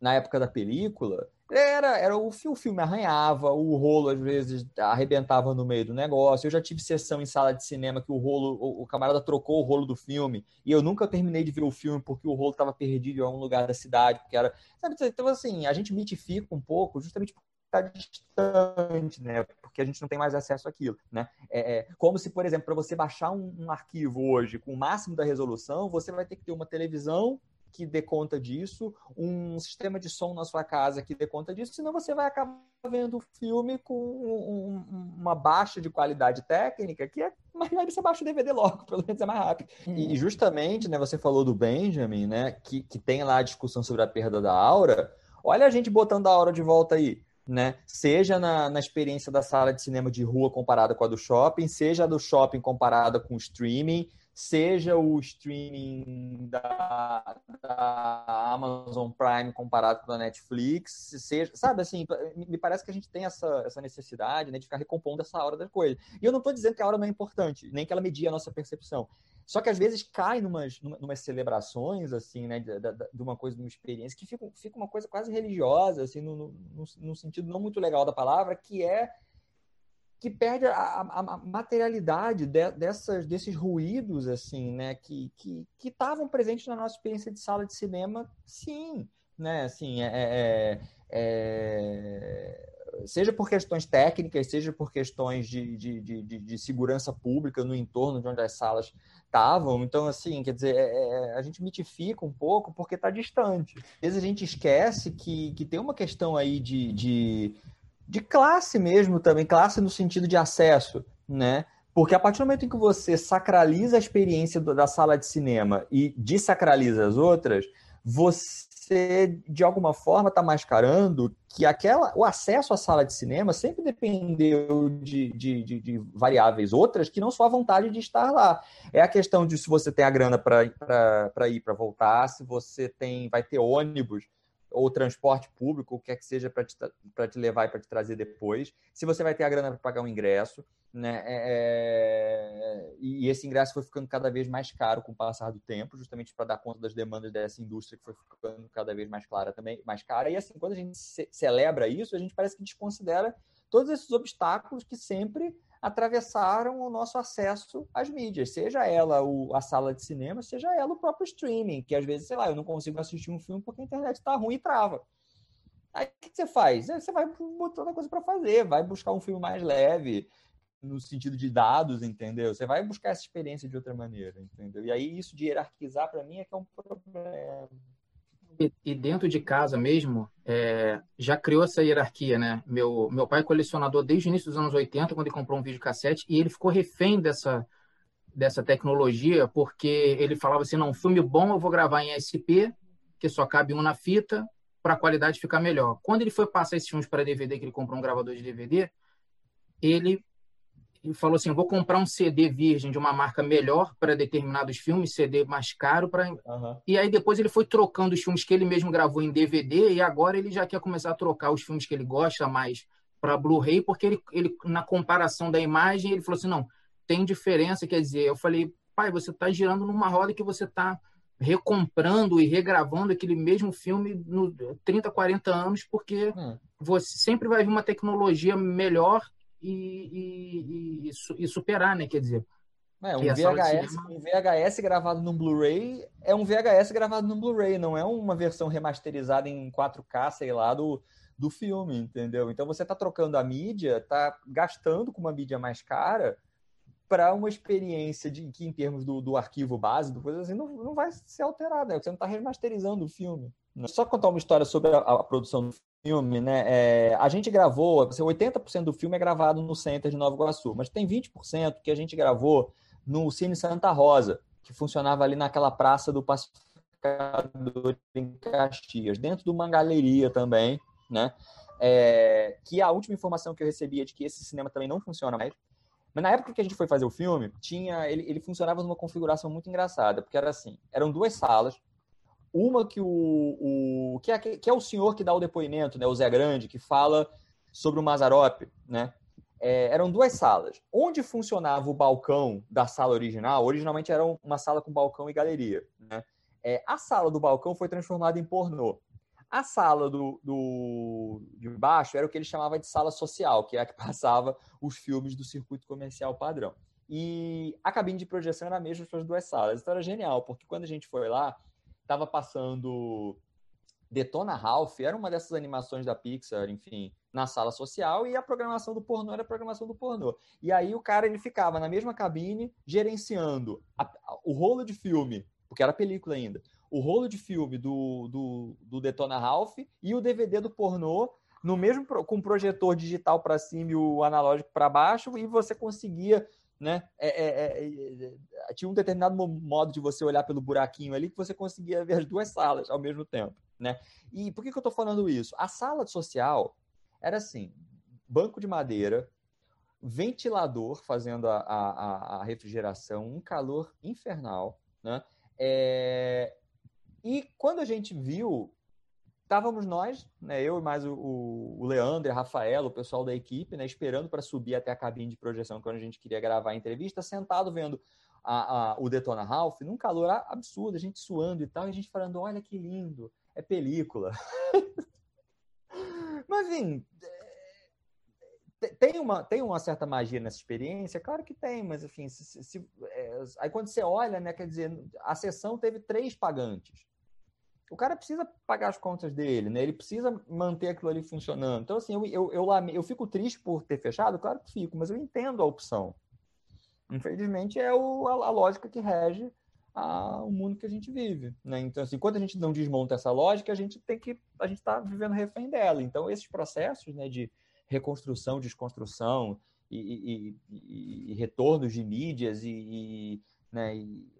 na época da película era, era o, o filme arranhava, o rolo às vezes arrebentava no meio do negócio. Eu já tive sessão em sala de cinema que o rolo, o, o camarada trocou o rolo do filme e eu nunca terminei de ver o filme porque o rolo estava perdido em algum lugar da cidade, porque era, sabe, então assim, a gente mitifica um pouco justamente está distante, né? Porque a gente não tem mais acesso àquilo, né? É, é como se, por exemplo, para você baixar um, um, arquivo hoje com o máximo da resolução, você vai ter que ter uma televisão que dê conta disso, um sistema de som na sua casa que dê conta disso, senão você vai acabar vendo o filme com um, um, uma baixa de qualidade técnica, que é mais aí você baixa o DVD logo, pelo menos é mais rápido. E justamente, né, você falou do Benjamin, né, que, que tem lá a discussão sobre a perda da aura. Olha a gente botando a aura de volta aí né? Seja na, na experiência da sala de cinema de rua comparada com a do shopping, seja a do shopping comparada com o streaming, seja o streaming da, da, Amazon Prime comparado com a Netflix, seja, sabe assim, me parece que a gente tem essa, essa necessidade né, de ficar recompondo essa hora da coisa. E eu não estou dizendo que a hora não é importante, nem que ela media a nossa percepção. Só que às vezes cai numas, numas celebrações, assim, né, de, de, de uma coisa, de uma experiência, que fica, fica uma coisa quase religiosa, assim, no, no, no sentido não muito legal da palavra, que é que perde a, a, a materialidade de, dessas, desses ruídos, assim, né, que estavam presentes na nossa experiência de sala de cinema, sim, né, assim, é, é, é seja por questões técnicas, seja por questões de, de, de, de, segurança pública no entorno de onde as salas estavam. Então, assim, quer dizer, é, é, a gente mitifica um pouco porque está distante. Às vezes a gente esquece que, que tem uma questão aí de, de de classe mesmo também, classe no sentido de acesso, né? Porque a partir do momento em que você sacraliza a experiência da sala de cinema e desacraliza as outras, você de alguma forma está mascarando que aquela, o acesso à sala de cinema sempre dependeu de, de, de, de variáveis outras que não só a vontade de estar lá. É a questão de se você tem a grana para ir para voltar, se você tem vai ter ônibus ou transporte público, o que quer que seja para te, te levar e para te trazer depois. Se você vai ter a grana para pagar um ingresso, né? É, é... E esse ingresso foi ficando cada vez mais caro com o passar do tempo, justamente para dar conta das demandas dessa indústria que foi ficando cada vez mais clara também, mais cara. E assim, quando a gente ce celebra isso, a gente parece que desconsidera todos esses obstáculos que sempre atravessaram o nosso acesso às mídias, seja ela o, a sala de cinema, seja ela o próprio streaming, que às vezes, sei lá, eu não consigo assistir um filme porque a internet está ruim e trava. Aí o que você faz? Você vai botando a coisa para fazer, vai buscar um filme mais leve, no sentido de dados, entendeu? Você vai buscar essa experiência de outra maneira, entendeu? E aí isso de hierarquizar para mim é que é um problema. E, e dentro de casa mesmo, é, já criou essa hierarquia, né? Meu, meu pai é colecionador desde o início dos anos 80, quando ele comprou um videocassete, e ele ficou refém dessa, dessa tecnologia, porque ele falava assim, não, filme bom eu vou gravar em SP, que só cabe um na fita, para a qualidade ficar melhor. Quando ele foi passar esses filmes para DVD, que ele comprou um gravador de DVD, ele e falou assim: vou comprar um CD virgem de uma marca melhor para determinados filmes, CD mais caro para. Uhum. E aí depois ele foi trocando os filmes que ele mesmo gravou em DVD e agora ele já quer começar a trocar os filmes que ele gosta mais para Blu-ray, porque ele, ele na comparação da imagem ele falou assim: não, tem diferença, quer dizer, eu falei, pai, você está girando numa roda que você está recomprando e regravando aquele mesmo filme no 30, 40 anos, porque hum. você sempre vai vir uma tecnologia melhor e, e, e, e superar, né? Quer dizer, é, um, VHS, cinema... um VHS gravado num Blu-ray é um VHS gravado num Blu-ray, não é uma versão remasterizada em 4K, sei lá, do, do filme, entendeu? Então você está trocando a mídia, está gastando com uma mídia mais cara para uma experiência de que, em termos do, do arquivo base, do coisa assim, não, não vai ser alterada, né? você não está remasterizando o filme. Só contar uma história sobre a, a produção do filme, né? É, a gente gravou, 80% assim, do filme é gravado no Center de Nova Iguaçu, mas tem 20% que a gente gravou no Cine Santa Rosa, que funcionava ali naquela praça do Pacificador em Caxias, dentro de uma galeria também, né? É, que a última informação que eu recebi é de que esse cinema também não funciona mais. Mas na época que a gente foi fazer o filme, tinha ele, ele funcionava numa configuração muito engraçada, porque era assim, eram duas salas, uma que o, o que, é, que é o senhor que dá o depoimento, né, o Zé Grande, que fala sobre o Mazarop, né? É, eram duas salas. Onde funcionava o balcão da sala original, originalmente era uma sala com balcão e galeria. Né? É, a sala do balcão foi transformada em pornô. A sala do, do, de baixo era o que ele chamava de sala social, que é a que passava os filmes do circuito comercial padrão. E a cabine de projeção era a mesma para as duas salas. Então era genial, porque quando a gente foi lá, estava passando Detona Ralph, era uma dessas animações da Pixar, enfim, na sala social, e a programação do pornô era a programação do pornô. E aí o cara ele ficava na mesma cabine gerenciando a, a, o rolo de filme, porque era película ainda, o rolo de filme do, do, do Detona Ralph e o DVD do pornô no mesmo com o projetor digital para cima e o analógico para baixo, e você conseguia né? É, é, é, é, tinha um determinado modo de você olhar pelo buraquinho ali que você conseguia ver as duas salas ao mesmo tempo, né? E por que, que eu estou falando isso? A sala social era assim, banco de madeira, ventilador fazendo a, a, a refrigeração, um calor infernal, né? É, e quando a gente viu estávamos nós, né, eu e mais o, o Leandro, a Rafael, o pessoal da equipe, né, esperando para subir até a cabine de projeção quando a gente queria gravar a entrevista, sentado vendo a, a, o Detona Ralph, num calor absurdo, a gente suando e tal, e a gente falando, olha que lindo, é película. Mas, enfim, é, tem uma, tem uma certa magia nessa experiência? Claro que tem, mas, enfim, se, se, é, aí quando você olha, né, quer dizer, a sessão teve três pagantes o cara precisa pagar as contas dele, né? Ele precisa manter aquilo ali funcionando. Então, assim, eu, eu, eu, eu fico triste por ter fechado? Claro que fico, mas eu entendo a opção. Infelizmente, é o, a, a lógica que rege a, o mundo que a gente vive, né? Então, assim, quando a gente não desmonta essa lógica, a gente tem que... A gente está vivendo refém dela. Então, esses processos, né, de reconstrução, desconstrução e, e, e, e retornos de mídias e, né, e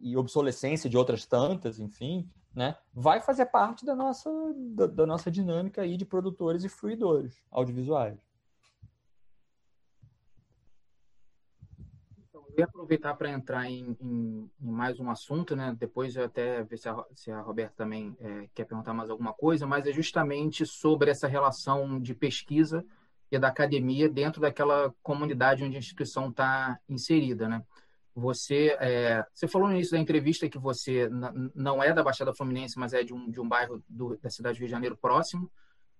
e obsolescência de outras tantas, enfim, né, vai fazer parte da nossa, da, da nossa dinâmica aí de produtores e fruidores audiovisuais. Então, eu ia aproveitar para entrar em, em, em, mais um assunto, né? Depois eu até ver se a, se a Roberta também é, quer perguntar mais alguma coisa, mas é justamente sobre essa relação de pesquisa e da academia dentro daquela comunidade onde a instituição está inserida, né? Você, é, você falou no início da entrevista que você não é da Baixada Fluminense, mas é de um, de um bairro do, da cidade do Rio de Janeiro próximo,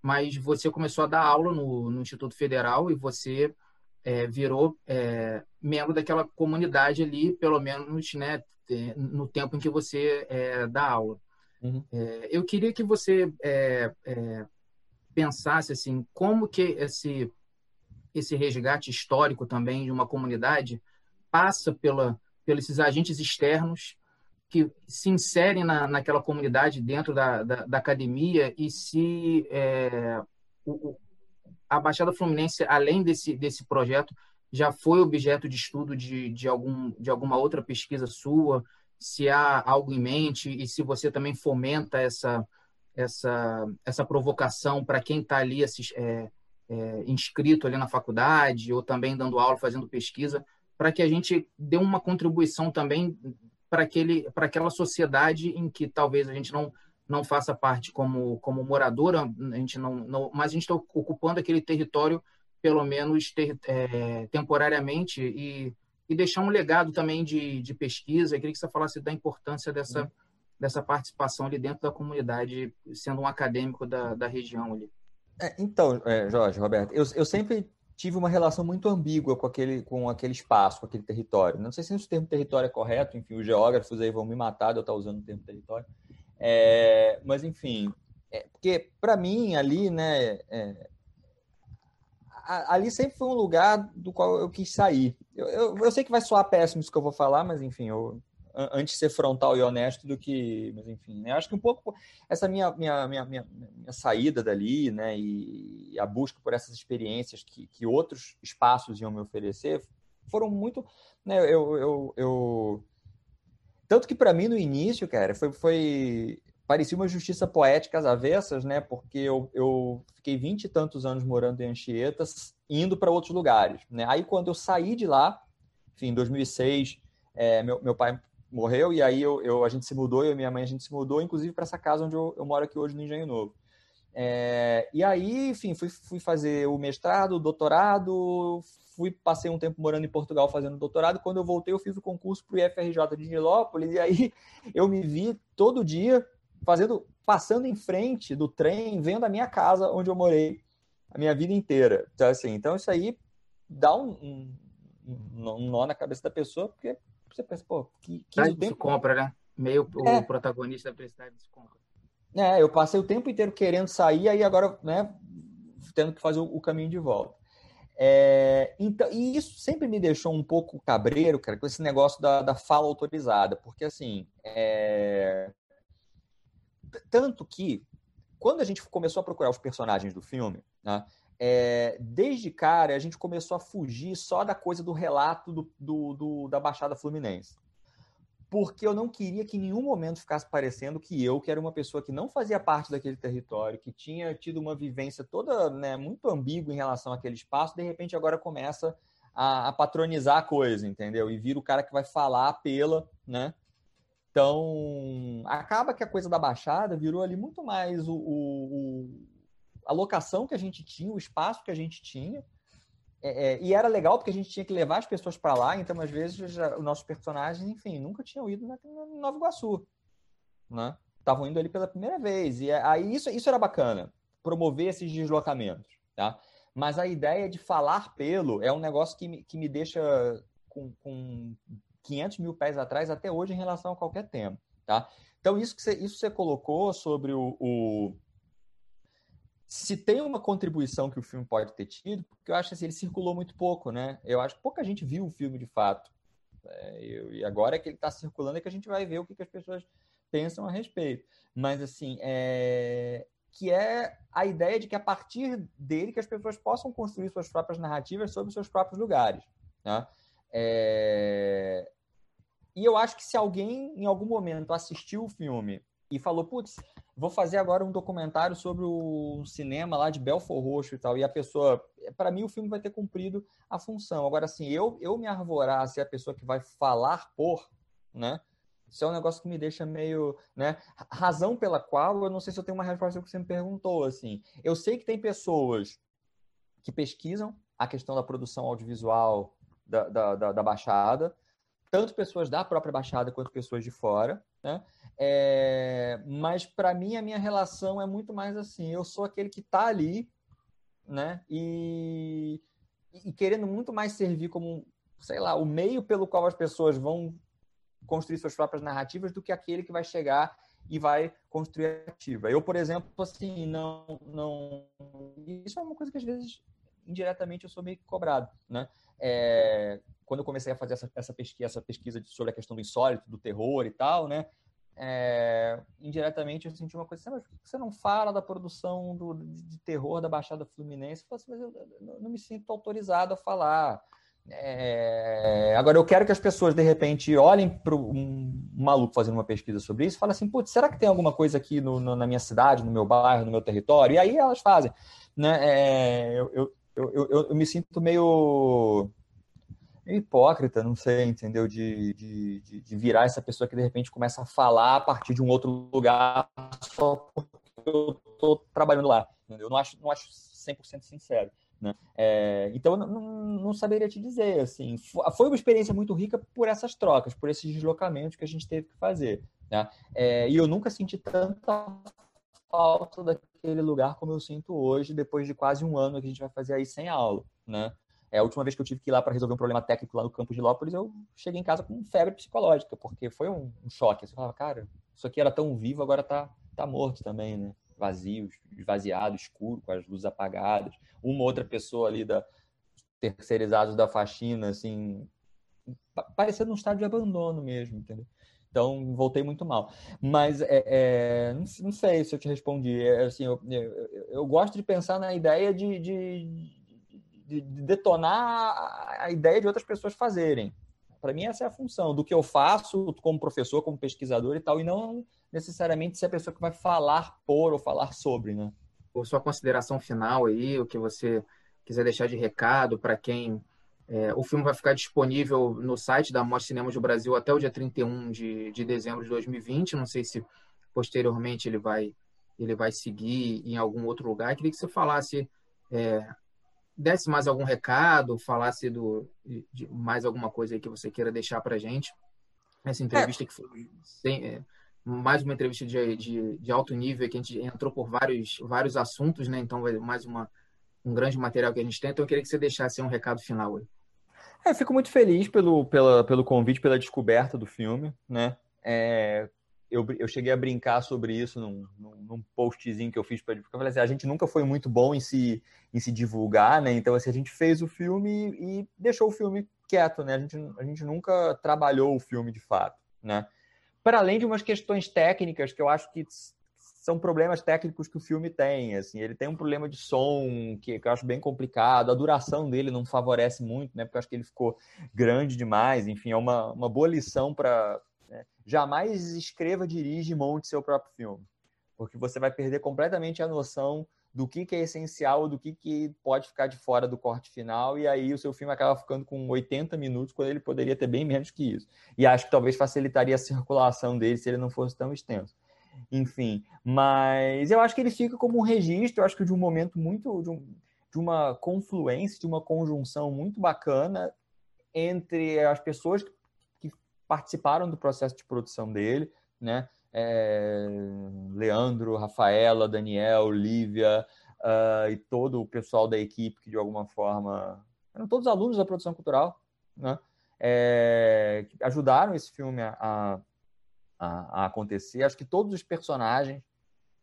mas você começou a dar aula no, no Instituto Federal e você é, virou é, membro daquela comunidade ali, pelo menos né, no tempo em que você é, dá aula. Uhum. É, eu queria que você é, pensasse assim, como que esse esse resgate histórico também de uma comunidade passa pela, pelos esses agentes externos que se inserem na, naquela comunidade dentro da, da, da academia e se é, o, a Baixada Fluminense, além desse, desse projeto, já foi objeto de estudo de, de, algum, de alguma outra pesquisa sua, se há algo em mente e se você também fomenta essa, essa, essa provocação para quem está ali é, é, inscrito ali na faculdade ou também dando aula, fazendo pesquisa, para que a gente dê uma contribuição também para aquele para aquela sociedade em que talvez a gente não não faça parte como como moradora a gente não, não mas a gente está ocupando aquele território pelo menos ter, é, temporariamente e, e deixar um legado também de, de pesquisa eu queria que você falasse da importância dessa uhum. dessa participação ali dentro da comunidade sendo um acadêmico da, da região ali é, então é, Jorge Roberto eu, eu sempre tive uma relação muito ambígua com aquele, com aquele espaço, com aquele território. Não sei se o termo território é correto, enfim, os geógrafos aí vão me matar de eu estar usando o termo território. É, mas, enfim, é, porque para mim ali, né, é, ali sempre foi um lugar do qual eu quis sair. Eu, eu, eu, sei que vai soar péssimo isso que eu vou falar, mas enfim, eu, antes ser frontal e honesto do que, mas enfim, né? acho que um pouco essa minha minha, minha, minha, minha saída dali, né, e, a busca por essas experiências que, que outros espaços iam me oferecer foram muito, né, eu, eu, eu... tanto que para mim no início, cara, foi, foi parecia uma justiça poética às avessas, né, porque eu, eu fiquei vinte e tantos anos morando em Anchieta, indo para outros lugares, né, aí quando eu saí de lá, enfim, em 2006, é, meu, meu pai morreu, e aí eu, eu, a gente se mudou, eu e minha mãe, a gente se mudou, inclusive para essa casa onde eu, eu, moro aqui hoje no Engenho Novo. É, e aí, enfim, fui, fui fazer o mestrado, o doutorado, fui passei um tempo morando em Portugal fazendo doutorado. Quando eu voltei, eu fiz o concurso para o IFRJ de Nilópolis, e aí eu me vi todo dia fazendo, passando em frente do trem, vendo a minha casa onde eu morei a minha vida inteira. Então, assim, então isso aí dá um, um, um nó na cabeça da pessoa, porque você pensa, pô, que, que o tempo... compra, né? Meio é. o protagonista da felicidade se compra. É, eu passei o tempo inteiro querendo sair, aí agora, né, tendo que fazer o, caminho de volta. É, então, e isso sempre me deixou um pouco cabreiro, cara, com esse negócio da, da fala autorizada, porque assim, é... tanto que quando a gente começou a procurar os personagens do filme, né, é, desde cara, a gente começou a fugir só da coisa do relato do, do, do, da Baixada Fluminense. Porque eu não queria que em nenhum momento ficasse parecendo que eu, que era uma pessoa que não fazia parte daquele território, que tinha tido uma vivência toda né, muito ambígua em relação àquele espaço, de repente agora começa a, a patronizar a coisa, entendeu? E vira o cara que vai falar pela, né? Então, acaba que a coisa da Baixada virou ali muito mais o, o, a locação que a gente tinha, o espaço que a gente tinha. É, é, e era legal porque a gente tinha que levar as pessoas para lá, então às vezes já, os nossos personagens, enfim, nunca tinham ido na, na Nova Iguaçu, né? Estavam indo ali pela primeira vez. E aí isso, isso era bacana, promover esses deslocamentos, tá? Mas a ideia de falar pelo é um negócio que me, que me deixa com, com 500 mil pés atrás até hoje em relação a qualquer tema, tá? Então isso que você, isso você colocou sobre o, o se tem uma contribuição que o filme pode ter tido, porque eu acho que assim, ele circulou muito pouco, né? Eu acho que pouca gente viu o filme de fato. É, eu, e agora que ele está circulando é que a gente vai ver o que, que, as pessoas pensam a respeito. Mas, assim, é... que é a ideia de que a partir dele que as pessoas possam construir suas próprias narrativas sobre seus próprios lugares. Né? É... E eu acho que se alguém, em algum momento, assistiu o filme e falou, putz, vou fazer agora um documentário sobre o cinema lá de Belfort Roxo e tal. E a pessoa, para mim, o filme vai ter cumprido a função. Agora, assim, eu, eu me arvorar a ser a pessoa que vai falar por, né? Isso é um negócio que me deixa meio, né? Razão pela qual eu não sei se eu tenho uma resposta que você me perguntou, assim. Eu sei que tem pessoas que pesquisam a questão da produção audiovisual da, da, da, da Baixada, tanto pessoas da própria Baixada quanto pessoas de fora, né? É, mas para mim a minha relação é muito mais assim. Eu sou aquele que está ali, né? E, e querendo muito mais servir como, sei lá, o meio pelo qual as pessoas vão construir suas próprias narrativas do que aquele que vai chegar e vai construir a narrativa. Eu, por exemplo, assim, não, não, isso é uma coisa que às vezes indiretamente eu sou meio cobrado, né? É, quando eu comecei a fazer essa, essa, pesquisa, essa pesquisa sobre a questão do insólito, do terror e tal, né? É, indiretamente eu senti uma coisa assim, mas você não fala da produção do, de terror da Baixada Fluminense? Eu falei assim, mas eu não me sinto autorizado a falar. É... Agora, eu quero que as pessoas, de repente, olhem para um maluco fazendo uma pesquisa sobre isso e falem assim: putz, será que tem alguma coisa aqui no, no, na minha cidade, no meu bairro, no meu território? E aí elas fazem. Né? É, eu, eu, eu, eu, me sinto meio hipócrita, não sei, entendeu? De, de, de, virar essa pessoa que de repente começa a falar a partir de um outro lugar só porque eu estou trabalhando lá. Entendeu? Eu não acho, não acho 100% sincero. Né? É, então, não, não, saberia te dizer. Assim, foi uma experiência muito rica por essas trocas, por esses deslocamentos que a gente teve que fazer. Né? É, e eu nunca senti tanta falta daquele lugar como eu sinto hoje, depois de quase um ano que a gente vai fazer aí sem aula. Né? É, a última vez que eu tive que ir lá para resolver um problema técnico lá no campo de Lópolis, eu cheguei em casa com febre psicológica, porque foi um, um choque. Você falava, cara, isso aqui era tão vivo, agora tá, tá morto também, né? Vazio, esvaziado, escuro, com as luzes apagadas uma outra pessoa ali da terceirizados da faxina, assim, parecendo um estado de abandono mesmo, entendeu? Então, voltei muito mal. Mas, é, é, não, não, sei se eu te respondi. É, assim, eu, eu, eu, gosto de pensar na ideia de, de, de, de detonar a ideia de outras pessoas fazerem. Para mim, essa é a função do que eu faço como professor, como pesquisador e tal, e não necessariamente ser a pessoa que vai falar por ou falar sobre, né? ou sua consideração final aí, o que você quiser deixar de recado para quem. É, o filme vai ficar disponível no site da Mostra Cinemas do Brasil até o dia 31 de, de dezembro de 2020. Não sei se posteriormente ele vai, ele vai seguir em algum outro lugar. Queria que você falasse, é, desse mais algum recado, falasse do, de mais alguma coisa aí que você queira deixar para gente. Essa entrevista é. que foi sem, é, mais uma entrevista de, de, de, alto nível, que a gente entrou por vários, vários assuntos, né? Então, mais uma, um grande material que a gente tem. Então, eu queria que você deixasse um recado final aí. É, fico muito feliz pelo, pela, pelo convite, pela descoberta do filme, né? É, eu, eu cheguei a brincar sobre isso num, num, postzinho que eu fiz para porque eu falei assim, a gente nunca foi muito bom em se, em se divulgar, né? Então, assim, a gente fez o filme e, e deixou o filme quieto, né? A gente, a gente nunca trabalhou o filme de fato, né? para além de umas questões técnicas que eu acho que são problemas técnicos que o filme tem. Assim, ele tem um problema de som que, que, eu acho bem complicado. A duração dele não favorece muito, né? Porque eu acho que ele ficou grande demais. Enfim, é uma, uma boa lição para né? jamais escreva, dirige, monte seu próprio filme, porque você vai perder completamente a noção do que, que é essencial, do que, que pode ficar de fora do corte final, e aí o seu filme acaba ficando com 80 minutos, quando ele poderia ter bem menos que isso. E acho que talvez facilitaria a circulação dele se ele não fosse tão extenso. Enfim, mas eu acho que ele fica como um registro, eu acho que de um momento muito. de, um, de uma confluência, de uma conjunção muito bacana entre as pessoas que participaram do processo de produção dele, né? é, Leandro, Rafaela, Daniel, Lívia uh, e todo o pessoal da equipe que de alguma forma eram todos alunos da produção cultural, né? É, ajudaram esse filme a, a, a, acontecer. Acho que todos os personagens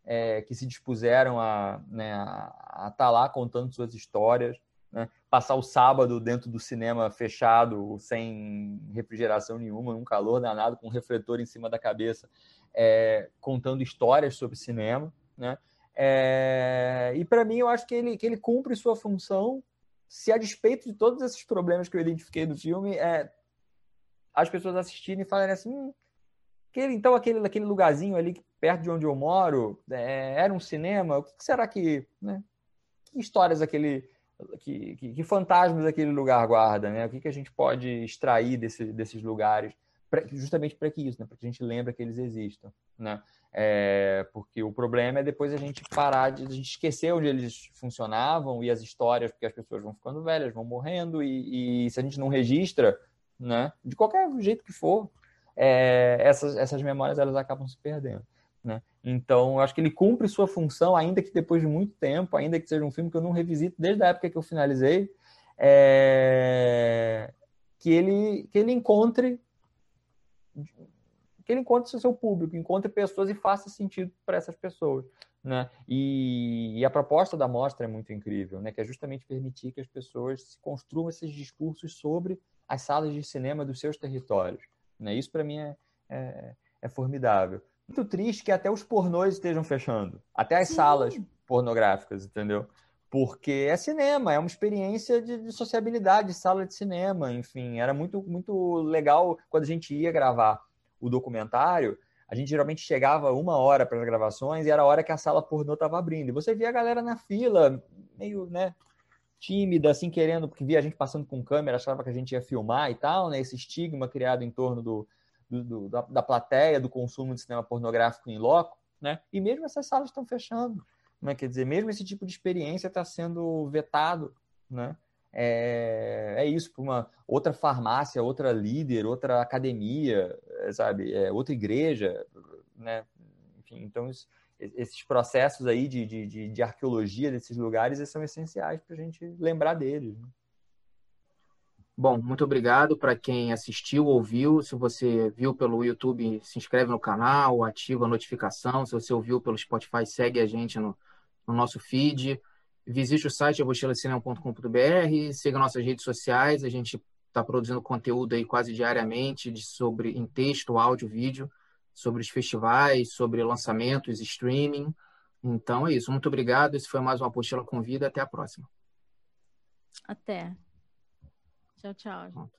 é, que se dispuseram a né, estar tá lá contando suas histórias, né? passar o sábado dentro do cinema fechado, sem refrigeração nenhuma, num calor danado, com um refletor em cima da cabeça, é, contando histórias sobre cinema, né? É, e para mim eu acho que ele, que ele cumpre sua função, se a despeito de todos esses problemas que eu identifiquei do filme, é, as pessoas assistirem e falarem assim, hum, aquele, então aquele, aquele lugarzinho ali perto de onde eu moro é, era um cinema, o que será que, né? Que histórias aquele, que, que, que fantasmas aquele lugar guarda, né? O que, que a gente pode extrair desse, desses lugares? pra, justamente para que isso, né? Para que a gente lembre que eles existam, né? É, porque o problema é depois a gente parar de a gente esquecer onde eles funcionavam e as histórias, porque as pessoas vão ficando velhas, vão morrendo e, e se a gente não registra, né? De qualquer jeito que for, é, essas, essas memórias elas acabam se perdendo. Né? Então, acho que ele cumpre sua função, ainda que depois de muito tempo, ainda que seja um filme que eu não revisito desde a época que eu finalizei, é... que, ele, que ele encontre que ele encontre seu público, encontre pessoas e faça sentido para essas pessoas. Né? E, e, a proposta da mostra é muito incrível, né? que é justamente permitir que as pessoas construam esses discursos sobre as salas de cinema dos seus territórios. Né? Isso, para mim, é, é, é, formidável. Muito triste que até os pornôs estejam fechando, até as Sim. salas pornográficas, entendeu? Porque é cinema, é uma experiência de, de sociabilidade, de sala de cinema, enfim. Era muito, muito legal quando a gente ia gravar o documentário a gente geralmente chegava uma hora para as gravações e era a hora que a sala pornô estava abrindo. E você via a galera na fila, meio, né, tímida, assim, querendo, porque via a gente passando com câmera, achava que a gente ia filmar e tal, né? Esse estigma criado em torno do, do, do da, da, plateia, do consumo de cinema pornográfico em loco, né? E mesmo essas salas estão fechando, né? Quer dizer, mesmo esse tipo de experiência está sendo vetado, né? é, é isso, para uma outra farmácia, outra líder, outra academia, sabe, é, outra igreja, né? Enfim, então isso, esses processos aí de, de, de, arqueologia desses lugares são essenciais para a gente lembrar deles. Né? Bom, muito obrigado para quem assistiu, ouviu. Se você viu pelo YouTube, se inscreve no canal, ativa a notificação. Se você ouviu pelo Spotify, segue a gente no, no nosso feed. Visite o site apostilacinema.com.br, siga nossas redes sociais, a gente está produzindo conteúdo aí quase diariamente de, sobre em texto, áudio, vídeo, sobre os festivais, sobre lançamentos, streaming. Então é isso. Muito obrigado. Esse foi mais uma apostila com vida. Até a próxima. Até. Tchau, tchau.